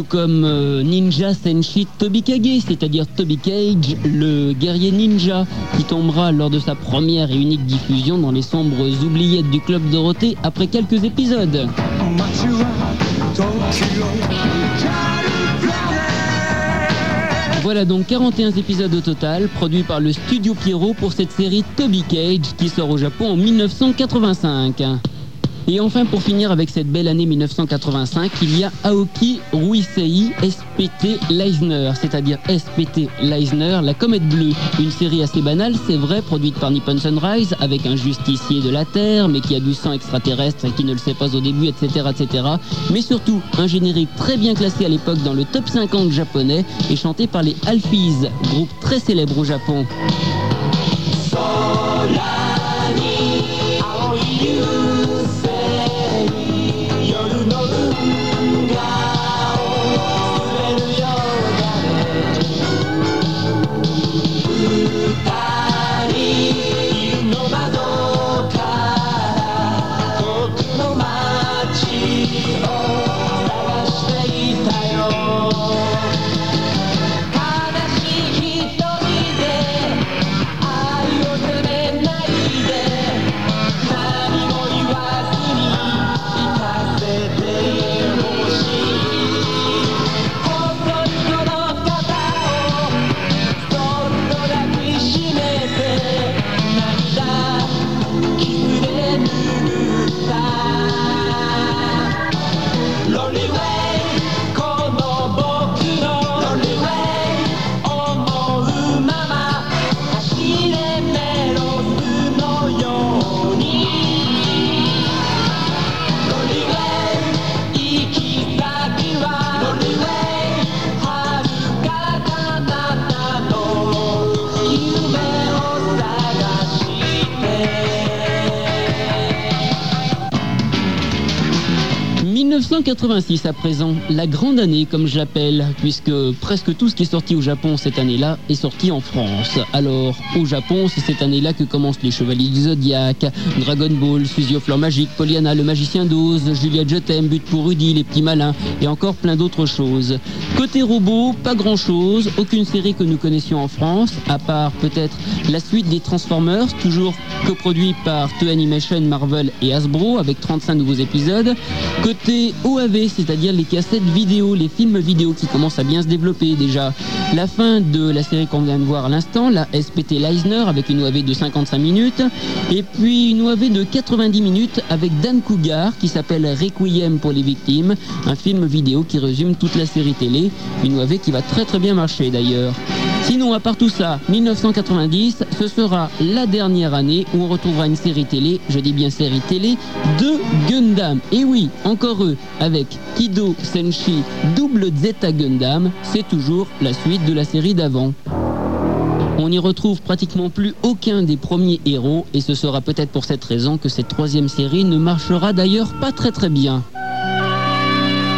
tout comme euh, Ninja Senshi Tobikage, c'est-à-dire Toby Cage, le guerrier ninja, qui tombera lors de sa première et unique diffusion dans les sombres oubliettes du Club Dorothée après quelques épisodes. Voilà donc 41 épisodes au total, produits par le studio Pierrot pour cette série Toby Cage qui sort au Japon en 1985. Et enfin, pour finir avec cette belle année 1985, il y a Aoki Ruisei SPT Leisner, c'est-à-dire SPT Leisner, la comète bleue. Une série assez banale, c'est vrai, produite par Nippon Sunrise, avec un justicier de la Terre, mais qui a du sang extraterrestre et qui ne le sait pas au début, etc., etc. Mais surtout, un générique très bien classé à l'époque dans le top 50 japonais et chanté par les Alphys, groupe très célèbre au Japon. À présent, la grande année comme je l'appelle, puisque presque tout ce qui est sorti au Japon cette année-là est sorti en France. Alors, au Japon, c'est cette année-là que commencent les Chevaliers du Zodiac, Dragon Ball, Fusil au magique, Pollyanna, le Magicien d'Oz, Juliette Je t'aime, But pour Rudy, Les Petits Malins, et encore plein d'autres choses. Côté robot, pas grand-chose, aucune série que nous connaissions en France, à part peut-être la suite des Transformers, toujours coproduit par Toei Animation, Marvel et Hasbro, avec 35 nouveaux épisodes. Côté OAV, c'est-à-dire les cassettes vidéo, les films vidéo qui commencent à bien se développer déjà. La fin de la série qu'on vient de voir à l'instant, la SPT Leisner avec une OAV de 55 minutes, et puis une OAV de 90 minutes avec Dan Cougar qui s'appelle Requiem pour les victimes, un film vidéo qui résume toute la série télé, une OAV qui va très très bien marcher d'ailleurs. Sinon, à part tout ça, 1990, ce sera la dernière année où on retrouvera une série télé, je dis bien série télé, de Gundam. Et oui, encore eux, avec Kido Senshi Double Zeta Gundam, c'est toujours la suite de la série d'avant. On n'y retrouve pratiquement plus aucun des premiers héros et ce sera peut-être pour cette raison que cette troisième série ne marchera d'ailleurs pas très très bien.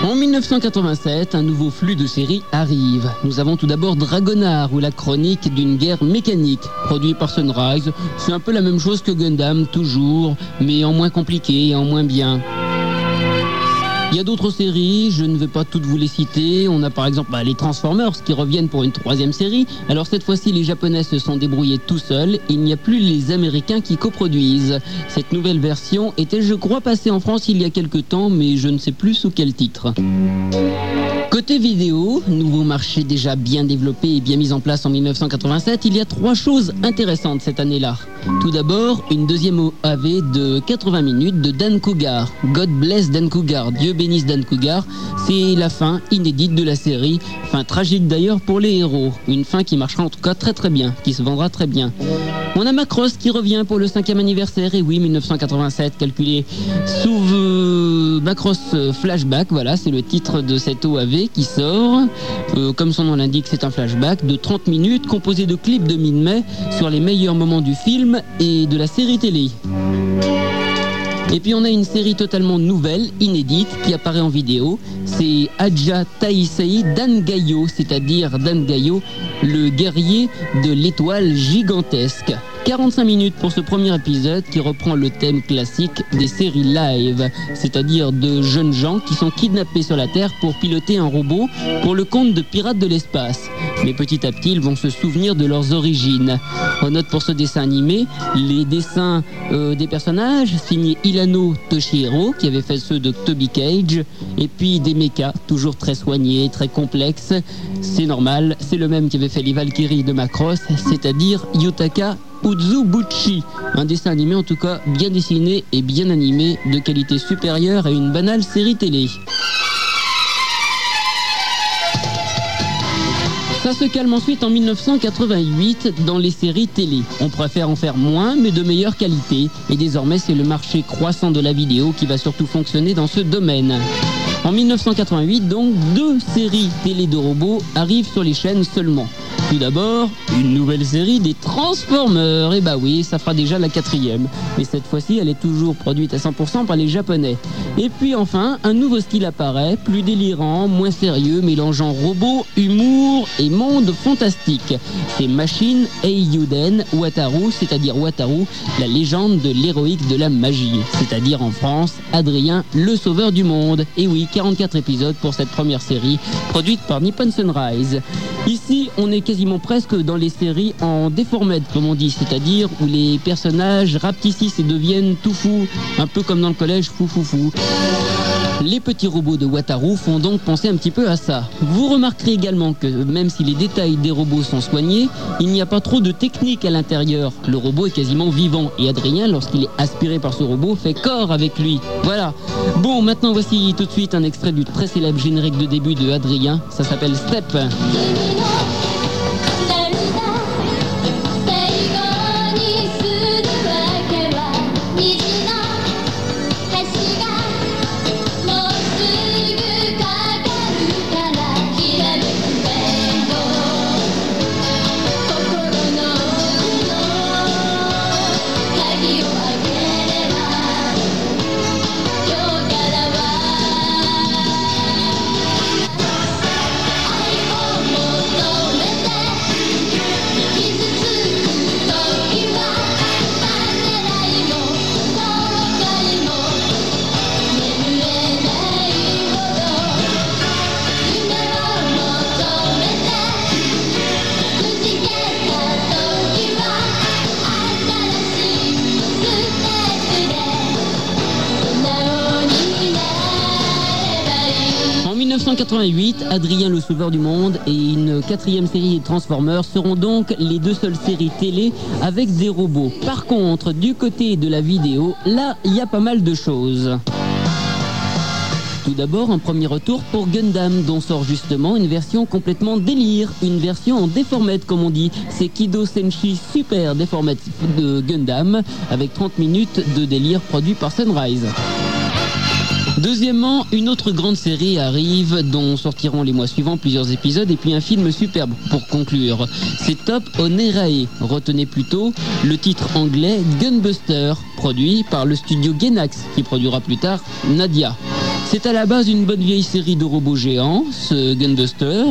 En 1987, un nouveau flux de séries arrive. Nous avons tout d'abord Dragonard ou la chronique d'une guerre mécanique, produit par Sunrise. C'est un peu la même chose que Gundam, toujours, mais en moins compliqué et en moins bien. Il y a d'autres séries, je ne vais pas toutes vous les citer. On a par exemple bah, les Transformers qui reviennent pour une troisième série. Alors cette fois-ci, les Japonais se sont débrouillés tout seuls. Il n'y a plus les Américains qui coproduisent. Cette nouvelle version était, je crois, passée en France il y a quelques temps, mais je ne sais plus sous quel titre. Côté vidéo, nouveau marché déjà bien développé et bien mis en place en 1987, il y a trois choses intéressantes cette année-là. Tout d'abord, une deuxième OAV de 80 minutes de Dan Cougar. God bless Dan Cougar, Dieu bénisse Dan Cougar. C'est la fin inédite de la série, fin tragique d'ailleurs pour les héros. Une fin qui marchera en tout cas très très bien, qui se vendra très bien. On a Macross qui revient pour le cinquième anniversaire, et oui, 1987, calculé sous euh, Macross Flashback, voilà, c'est le titre de cette OAV qui sort. Euh, comme son nom l'indique, c'est un flashback de 30 minutes composé de clips de mi-mai sur les meilleurs moments du film et de la série télé. Et puis on a une série totalement nouvelle, inédite, qui apparaît en vidéo. C'est Aja Taisei Dangayo, c'est-à-dire Dangayo, le guerrier de l'étoile gigantesque. 45 minutes pour ce premier épisode qui reprend le thème classique des séries live, c'est-à-dire de jeunes gens qui sont kidnappés sur la Terre pour piloter un robot pour le compte de pirates de l'espace. Mais petit à petit, ils vont se souvenir de leurs origines. On note pour ce dessin animé les dessins euh, des personnages signés Ilano Toshihiro qui avait fait ceux de Toby Cage et puis des mechas toujours très soignés, très complexes. C'est normal, c'est le même qui avait fait les Valkyries de Macross, c'est-à-dire Yutaka Uzubuchi. Un dessin animé en tout cas bien dessiné et bien animé, de qualité supérieure à une banale série télé. Ça se calme ensuite en 1988 dans les séries télé. On préfère en faire moins mais de meilleure qualité. Et désormais c'est le marché croissant de la vidéo qui va surtout fonctionner dans ce domaine. En 1988 donc, deux séries télé de robots arrivent sur les chaînes seulement. Tout d'abord, une nouvelle série des Transformers. Et bah oui, ça fera déjà la quatrième. Mais cette fois-ci, elle est toujours produite à 100% par les Japonais. Et puis enfin, un nouveau style apparaît, plus délirant, moins sérieux, mélangeant robots, humour et monde fantastique. C'est Machine Eiyuden Wataru, c'est-à-dire Wataru, la légende de l'héroïque de la magie. C'est-à-dire en France, Adrien, le sauveur du monde. Et oui, 44 épisodes pour cette première série, produite par Nippon Sunrise. Ici, on est quasiment presque dans les séries en déformette, comme on dit, c'est-à-dire où les personnages rapetissent et deviennent tout fous, un peu comme dans le collège, fou fou fou. Les petits robots de Wataru font donc penser un petit peu à ça. Vous remarquerez également que même si les détails des robots sont soignés, il n'y a pas trop de technique à l'intérieur. Le robot est quasiment vivant et Adrien, lorsqu'il est aspiré par ce robot, fait corps avec lui. Voilà. Bon, maintenant voici tout de suite un extrait du très célèbre générique de début de Adrien. Ça s'appelle Step. 1988, Adrien le Sauveur du Monde et une quatrième série des Transformers seront donc les deux seules séries télé avec des robots. Par contre, du côté de la vidéo, là, il y a pas mal de choses. Tout d'abord, un premier retour pour Gundam, dont sort justement une version complètement délire, une version en déformette comme on dit. C'est Kido Senshi Super Déformette de Gundam, avec 30 minutes de délire produit par Sunrise. Deuxièmement, une autre grande série arrive dont sortiront les mois suivants plusieurs épisodes et puis un film superbe pour conclure. C'est Top Onerae. Retenez plutôt le titre anglais Gunbuster, produit par le studio Genax qui produira plus tard Nadia. C'est à la base une bonne vieille série de robots géants, ce Gunbuster,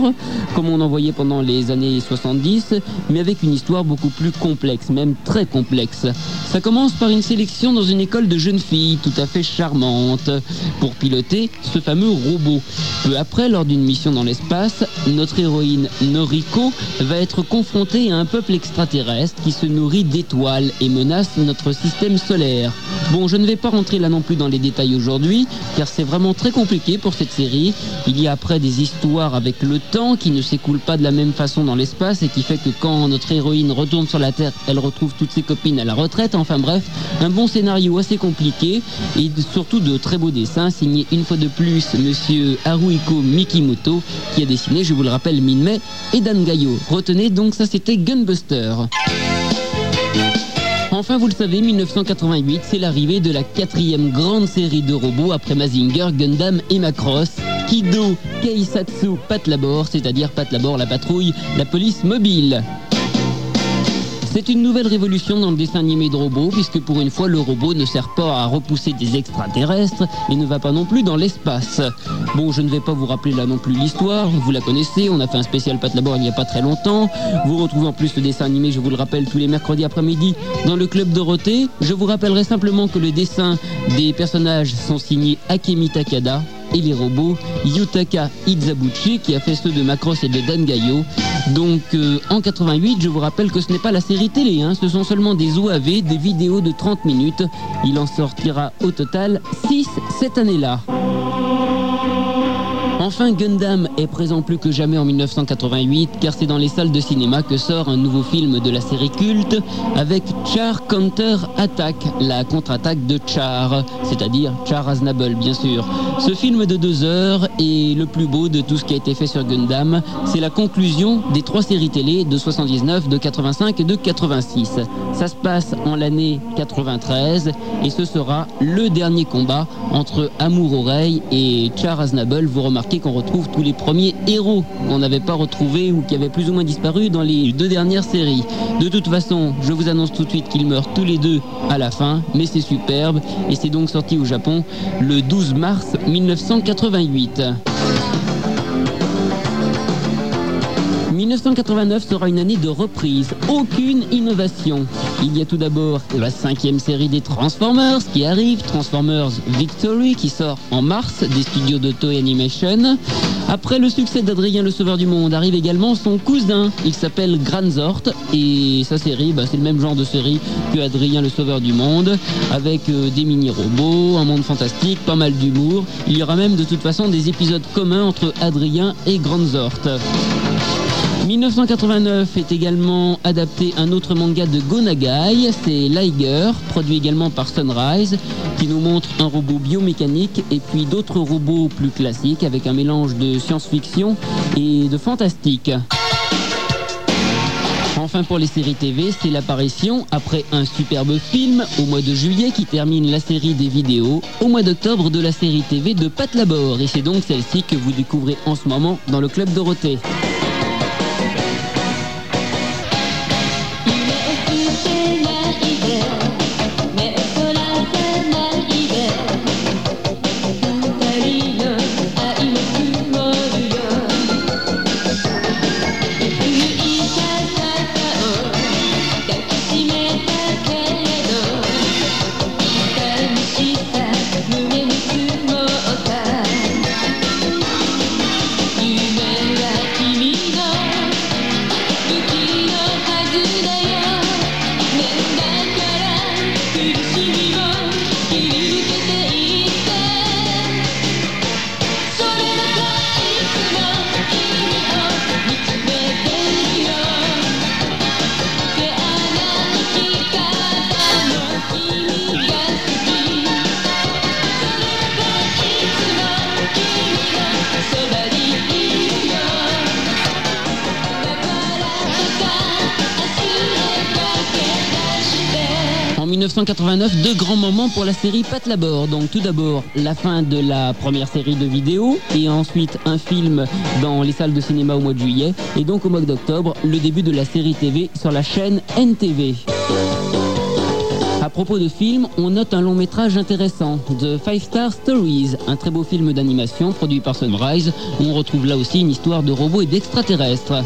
comme on en voyait pendant les années 70, mais avec une histoire beaucoup plus complexe, même très complexe. Ça commence par une sélection dans une école de jeunes filles tout à fait charmantes pour piloter ce fameux robot. Peu après, lors d'une mission dans l'espace, notre héroïne Noriko va être confrontée à un peuple extraterrestre qui se nourrit d'étoiles et menace notre système solaire. Bon, je ne vais pas rentrer là non plus dans les détails aujourd'hui, car c'est vraiment très compliqué pour cette série. Il y a après des histoires avec le temps qui ne s'écoulent pas de la même façon dans l'espace et qui fait que quand notre héroïne retourne sur la Terre, elle retrouve toutes ses copines à la retraite. Enfin bref, un bon scénario assez compliqué et surtout de très beaux dessins signés une fois de plus monsieur Haruhiko Mikimoto qui a dessiné, je vous le rappelle, Minmay et Dan Gayo. Retenez donc ça c'était Gunbuster. Enfin, vous le savez, 1988, c'est l'arrivée de la quatrième grande série de robots après Mazinger, Gundam et Macross. Kido, Keisatsu, Patlabor, c'est-à-dire Patlabor la patrouille, la police mobile. C'est une nouvelle révolution dans le dessin animé de robots, puisque pour une fois, le robot ne sert pas à repousser des extraterrestres et ne va pas non plus dans l'espace. Bon, je ne vais pas vous rappeler là non plus l'histoire, vous la connaissez, on a fait un spécial Pat Labor il n'y a pas très longtemps. Vous retrouvez en plus le dessin animé, je vous le rappelle, tous les mercredis après-midi dans le Club Dorothée. Je vous rappellerai simplement que le dessin des personnages sont signés Akemi Takada, et les robots, Yutaka Izabuchi qui a fait ceux de Macross et de Dangayo. Donc euh, en 88, je vous rappelle que ce n'est pas la série télé, hein, ce sont seulement des OAV, des vidéos de 30 minutes. Il en sortira au total 6 cette année-là. Enfin, Gundam est présent plus que jamais en 1988 car c'est dans les salles de cinéma que sort un nouveau film de la série culte avec Char Counter Attack, la contre-attaque de Char, c'est-à-dire Char Aznable bien sûr. Ce film de deux heures est le plus beau de tout ce qui a été fait sur Gundam. C'est la conclusion des trois séries télé de 79, de 85 et de 86. Ça se passe en l'année 93 et ce sera le dernier combat entre Amour Oreille et Char Aznable. Vous remarquez qu'on retrouve tous les premiers héros qu'on n'avait pas retrouvés ou qui avaient plus ou moins disparu dans les deux dernières séries. De toute façon, je vous annonce tout de suite qu'ils meurent tous les deux à la fin, mais c'est superbe et c'est donc sorti au Japon le 12 mars 1988. 1989 sera une année de reprise, aucune innovation. Il y a tout d'abord la cinquième série des Transformers qui arrive, Transformers Victory qui sort en mars des studios de Toei Animation. Après le succès d'Adrien le Sauveur du Monde arrive également son cousin, il s'appelle Granzort et sa série bah, c'est le même genre de série que Adrien le Sauveur du Monde avec euh, des mini-robots, un monde fantastique, pas mal d'humour. Il y aura même de toute façon des épisodes communs entre Adrien et Granzort. 1989 est également adapté un autre manga de Gonagai, c'est Liger, produit également par Sunrise, qui nous montre un robot biomécanique et puis d'autres robots plus classiques avec un mélange de science-fiction et de fantastique. Enfin pour les séries TV, c'est l'apparition, après un superbe film au mois de juillet qui termine la série des vidéos, au mois d'octobre de la série TV de Pat Labor. Et c'est donc celle-ci que vous découvrez en ce moment dans le Club Dorothée. 1989, deux grands moments pour la série Pat Labor. Donc tout d'abord la fin de la première série de vidéos et ensuite un film dans les salles de cinéma au mois de juillet et donc au mois d'octobre le début de la série TV sur la chaîne NTV. À propos de films, on note un long métrage intéressant, The Five Star Stories, un très beau film d'animation produit par Sunrise, où on retrouve là aussi une histoire de robots et d'extraterrestres.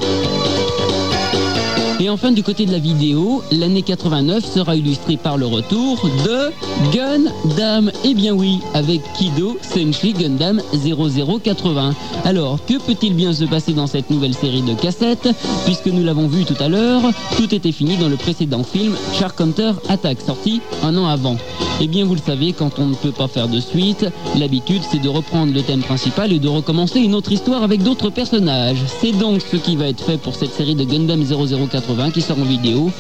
Et enfin, du côté de la vidéo, l'année 89 sera illustrée par le retour de Gundam. Eh bien oui, avec Kido Senshi Gundam 0080. Alors, que peut-il bien se passer dans cette nouvelle série de cassettes? Puisque nous l'avons vu tout à l'heure, tout était fini dans le précédent film Shark Hunter Attack, sorti un an avant. Eh bien, vous le savez, quand on ne peut pas faire de suite, l'habitude c'est de reprendre le thème principal et de recommencer une autre histoire avec d'autres personnages. C'est donc ce qui va être fait pour cette série de Gundam 0080 qui sort en vidéo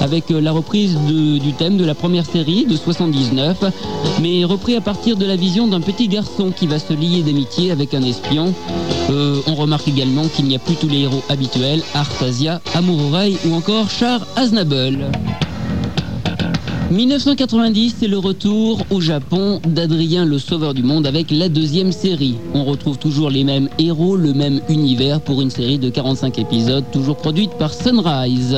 avec la reprise du thème de la première série de 79, mais repris à partir de la vision d'un petit garçon qui va se lier d'amitié avec un espion. On remarque également qu'il n'y a plus tous les héros habituels, Artasia, Amour ou encore Char Aznable. 1990, c'est le retour au Japon d'Adrien le Sauveur du Monde avec la deuxième série. On retrouve toujours les mêmes héros, le même univers pour une série de 45 épisodes, toujours produite par Sunrise.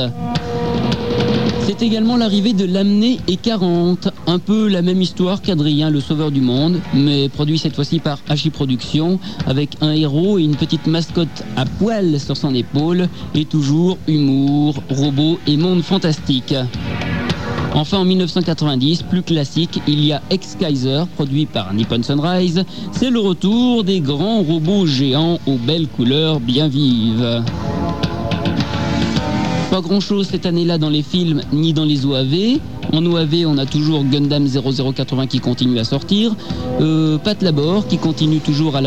C'est également l'arrivée de l'Amné et 40, un peu la même histoire qu'Adrien le Sauveur du Monde, mais produit cette fois-ci par Hachi Productions, avec un héros et une petite mascotte à poil sur son épaule, et toujours humour, robots et monde fantastique. Enfin, en 1990, plus classique, il y a Ex-Kaiser, produit par Nippon Sunrise. C'est le retour des grands robots géants aux belles couleurs bien vives. Pas grand chose cette année-là dans les films ni dans les OAV. En OAV, on a toujours Gundam 0080 qui continue à sortir, euh, Pat Labor qui continue toujours à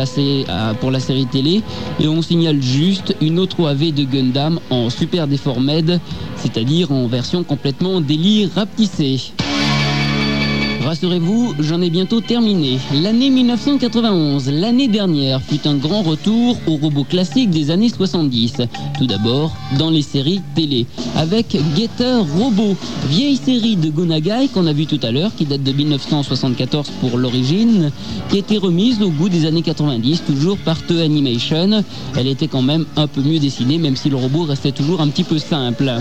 pour la série télé, et on signale juste une autre OAV de Gundam en Super Deformed, c'est-à-dire en version complètement délire rapetissée. Rassurez-vous, j'en ai bientôt terminé. L'année 1991, l'année dernière, fut un grand retour aux robots classiques des années 70. Tout d'abord, dans les séries télé, avec Getter Robot, vieille série de Gonagai qu'on a vu tout à l'heure, qui date de 1974 pour l'origine, qui a été remise au goût des années 90, toujours par Te Animation. Elle était quand même un peu mieux dessinée, même si le robot restait toujours un petit peu simple.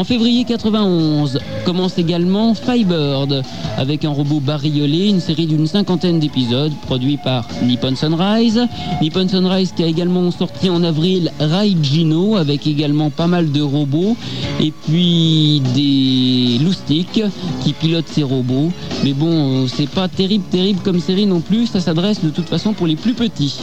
En février 91 commence également Firebird avec un robot bariolé, une série d'une cinquantaine d'épisodes produit par Nippon Sunrise. Nippon Sunrise qui a également sorti en avril Raijino avec également pas mal de robots et puis des loustiques qui pilotent ces robots. Mais bon, c'est pas terrible terrible comme série non plus, ça s'adresse de toute façon pour les plus petits.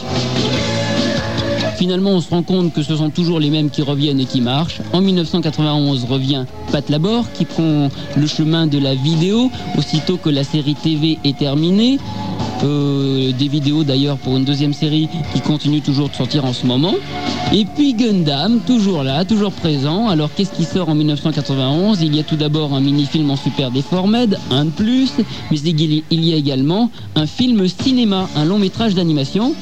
Finalement, on se rend compte que ce sont toujours les mêmes qui reviennent et qui marchent. En 1991 revient Pat Labor qui prend le chemin de la vidéo aussitôt que la série TV est terminée. Euh, des vidéos d'ailleurs pour une deuxième série qui continue toujours de sortir en ce moment. Et puis Gundam, toujours là, toujours présent. Alors qu'est-ce qui sort en 1991 Il y a tout d'abord un mini-film en super déformed, un de plus, mais il y a également un film cinéma, un long métrage d'animation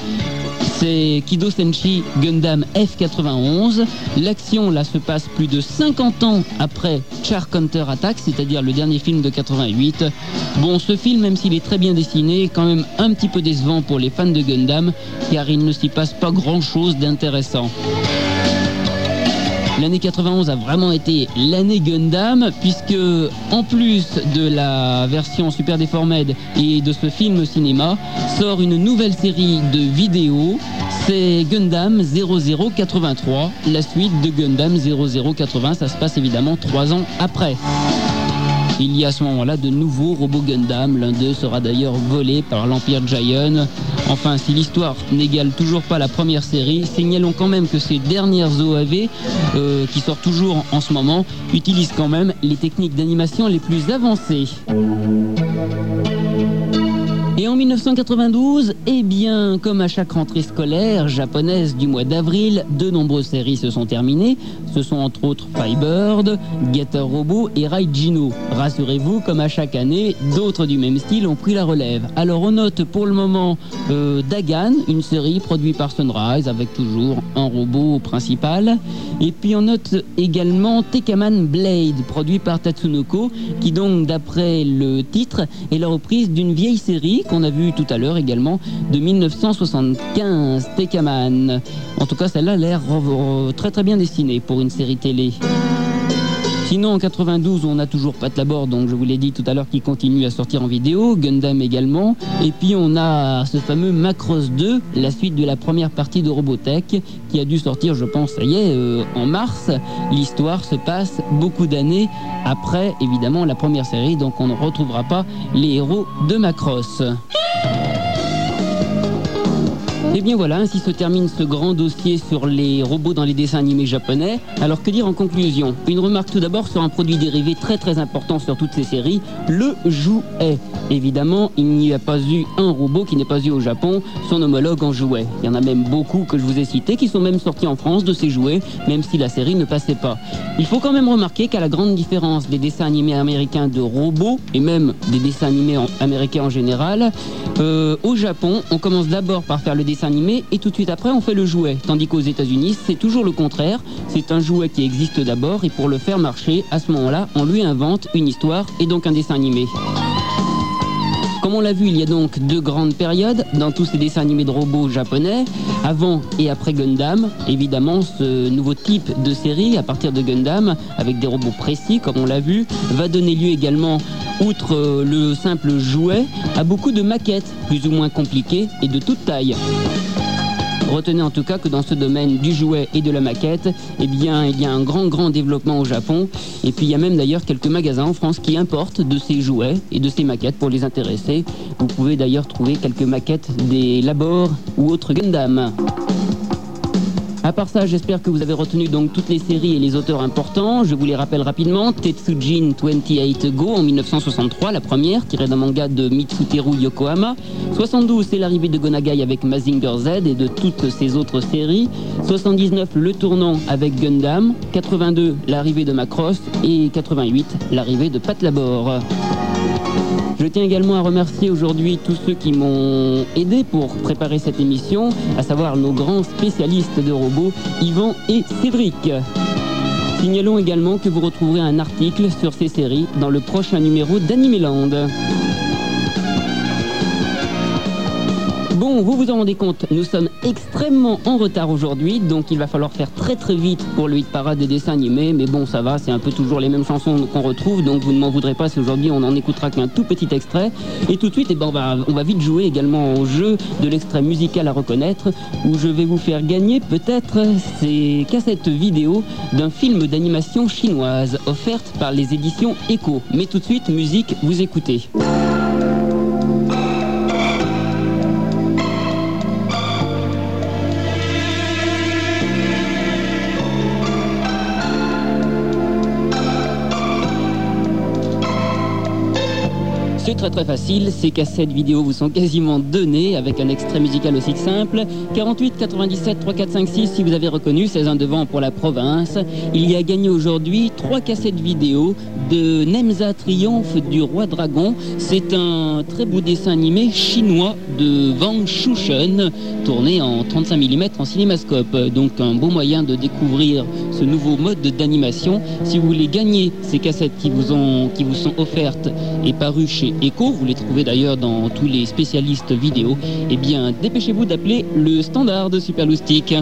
c'est Kido Senshi Gundam F91. L'action là se passe plus de 50 ans après Char Counter Attack, c'est-à-dire le dernier film de 88. Bon, ce film, même s'il est très bien dessiné, est quand même un petit peu décevant pour les fans de Gundam, car il ne s'y passe pas grand-chose d'intéressant. L'année 91 a vraiment été l'année Gundam, puisque en plus de la version Super Deformed et de ce film cinéma, sort une nouvelle série de vidéos. C'est Gundam 0083, la suite de Gundam 0080. Ça se passe évidemment trois ans après. Il y a à ce moment-là de nouveaux robots Gundam. L'un d'eux sera d'ailleurs volé par l'Empire Giant. Enfin, si l'histoire n'égale toujours pas la première série, signalons quand même que ces dernières OAV, euh, qui sortent toujours en ce moment, utilisent quand même les techniques d'animation les plus avancées. Et en 1992, eh bien, comme à chaque rentrée scolaire japonaise du mois d'avril, de nombreuses séries se sont terminées. Ce sont entre autres Firebird, Getter Robot et Raijino. Rassurez-vous, comme à chaque année, d'autres du même style ont pris la relève. Alors on note pour le moment euh, Dagan, une série produite par Sunrise avec toujours un robot principal. Et puis on note également Tekaman Blade, produit par Tatsunoko, qui donc d'après le titre est la reprise d'une vieille série qu'on a vu tout à l'heure également de 1975, Tekaman. En tout cas, celle-là a l'air très très bien dessinée pour une série télé. Sinon, en 92, on a toujours Pat Labor, donc je vous l'ai dit tout à l'heure, qui continue à sortir en vidéo, Gundam également. Et puis, on a ce fameux Macross 2, la suite de la première partie de Robotech, qui a dû sortir, je pense, ça y est, euh, en mars. L'histoire se passe beaucoup d'années après, évidemment, la première série, donc on ne retrouvera pas les héros de Macross. Et eh bien voilà, ainsi se termine ce grand dossier sur les robots dans les dessins animés japonais. Alors que dire en conclusion? Une remarque tout d'abord sur un produit dérivé très très important sur toutes ces séries, le jouet. Évidemment, il n'y a pas eu un robot qui n'ait pas eu au Japon son homologue en jouet. Il y en a même beaucoup que je vous ai cités qui sont même sortis en France de ces jouets, même si la série ne passait pas. Il faut quand même remarquer qu'à la grande différence des dessins animés américains de robots, et même des dessins animés américains en général, euh, au Japon, on commence d'abord par faire le dessin et tout de suite après on fait le jouet. Tandis qu'aux États-Unis, c'est toujours le contraire. C'est un jouet qui existe d'abord et pour le faire marcher, à ce moment-là, on lui invente une histoire et donc un dessin animé. Comme on l'a vu, il y a donc deux grandes périodes dans tous ces dessins animés de robots japonais, avant et après Gundam. Évidemment, ce nouveau type de série, à partir de Gundam, avec des robots précis, comme on l'a vu, va donner lieu également, outre euh, le simple jouet, à beaucoup de maquettes, plus ou moins compliquées et de toute taille. Retenez en tout cas que dans ce domaine du jouet et de la maquette, eh bien, il y a un grand, grand développement au Japon. Et puis, il y a même d'ailleurs quelques magasins en France qui importent de ces jouets et de ces maquettes pour les intéresser. Vous pouvez d'ailleurs trouver quelques maquettes des Labor ou autres Gundam. À part ça, j'espère que vous avez retenu donc toutes les séries et les auteurs importants. Je vous les rappelle rapidement. Tetsujin 28 Go en 1963, la première, tirée d'un manga de Mitsuteru Yokohama. 72, c'est l'arrivée de Gonagai avec Mazinger Z et de toutes ses autres séries. 79, le tournant avec Gundam. 82, l'arrivée de Macross. Et 88, l'arrivée de Pat Labor. Je tiens également à remercier aujourd'hui tous ceux qui m'ont aidé pour préparer cette émission, à savoir nos grands spécialistes de robots, Yvan et Cédric. Signalons également que vous retrouverez un article sur ces séries dans le prochain numéro d'Animeland. Bon, vous vous en rendez compte, nous sommes extrêmement en retard aujourd'hui, donc il va falloir faire très très vite pour le hit parade des dessins animés, mais bon, ça va, c'est un peu toujours les mêmes chansons qu'on retrouve, donc vous ne m'en voudrez pas si aujourd'hui on n'en écoutera qu'un tout petit extrait. Et tout de suite, eh ben, on, va, on va vite jouer également au jeu de l'extrait musical à reconnaître, où je vais vous faire gagner peut-être ces cassettes vidéo d'un film d'animation chinoise offerte par les éditions Echo. Mais tout de suite, musique, vous écoutez. Très très facile, ces cassettes vidéo vous sont quasiment données avec un extrait musical aussi simple. 48 97 3 4 5 6 si vous avez reconnu, 16 un devant pour la province. Il y a gagné aujourd'hui trois cassettes vidéo de Nemza Triomphe du Roi Dragon. C'est un très beau dessin animé chinois de Wang Shushen, tourné en 35 mm en cinémascope. Donc un beau moyen de découvrir ce nouveau mode d'animation. Si vous voulez gagner ces cassettes qui vous, ont, qui vous sont offertes et parues chez Vous les trouvez d'ailleurs dans tous les spécialistes vidéo, eh bien dépêchez-vous d'appeler le standard de Superloustic.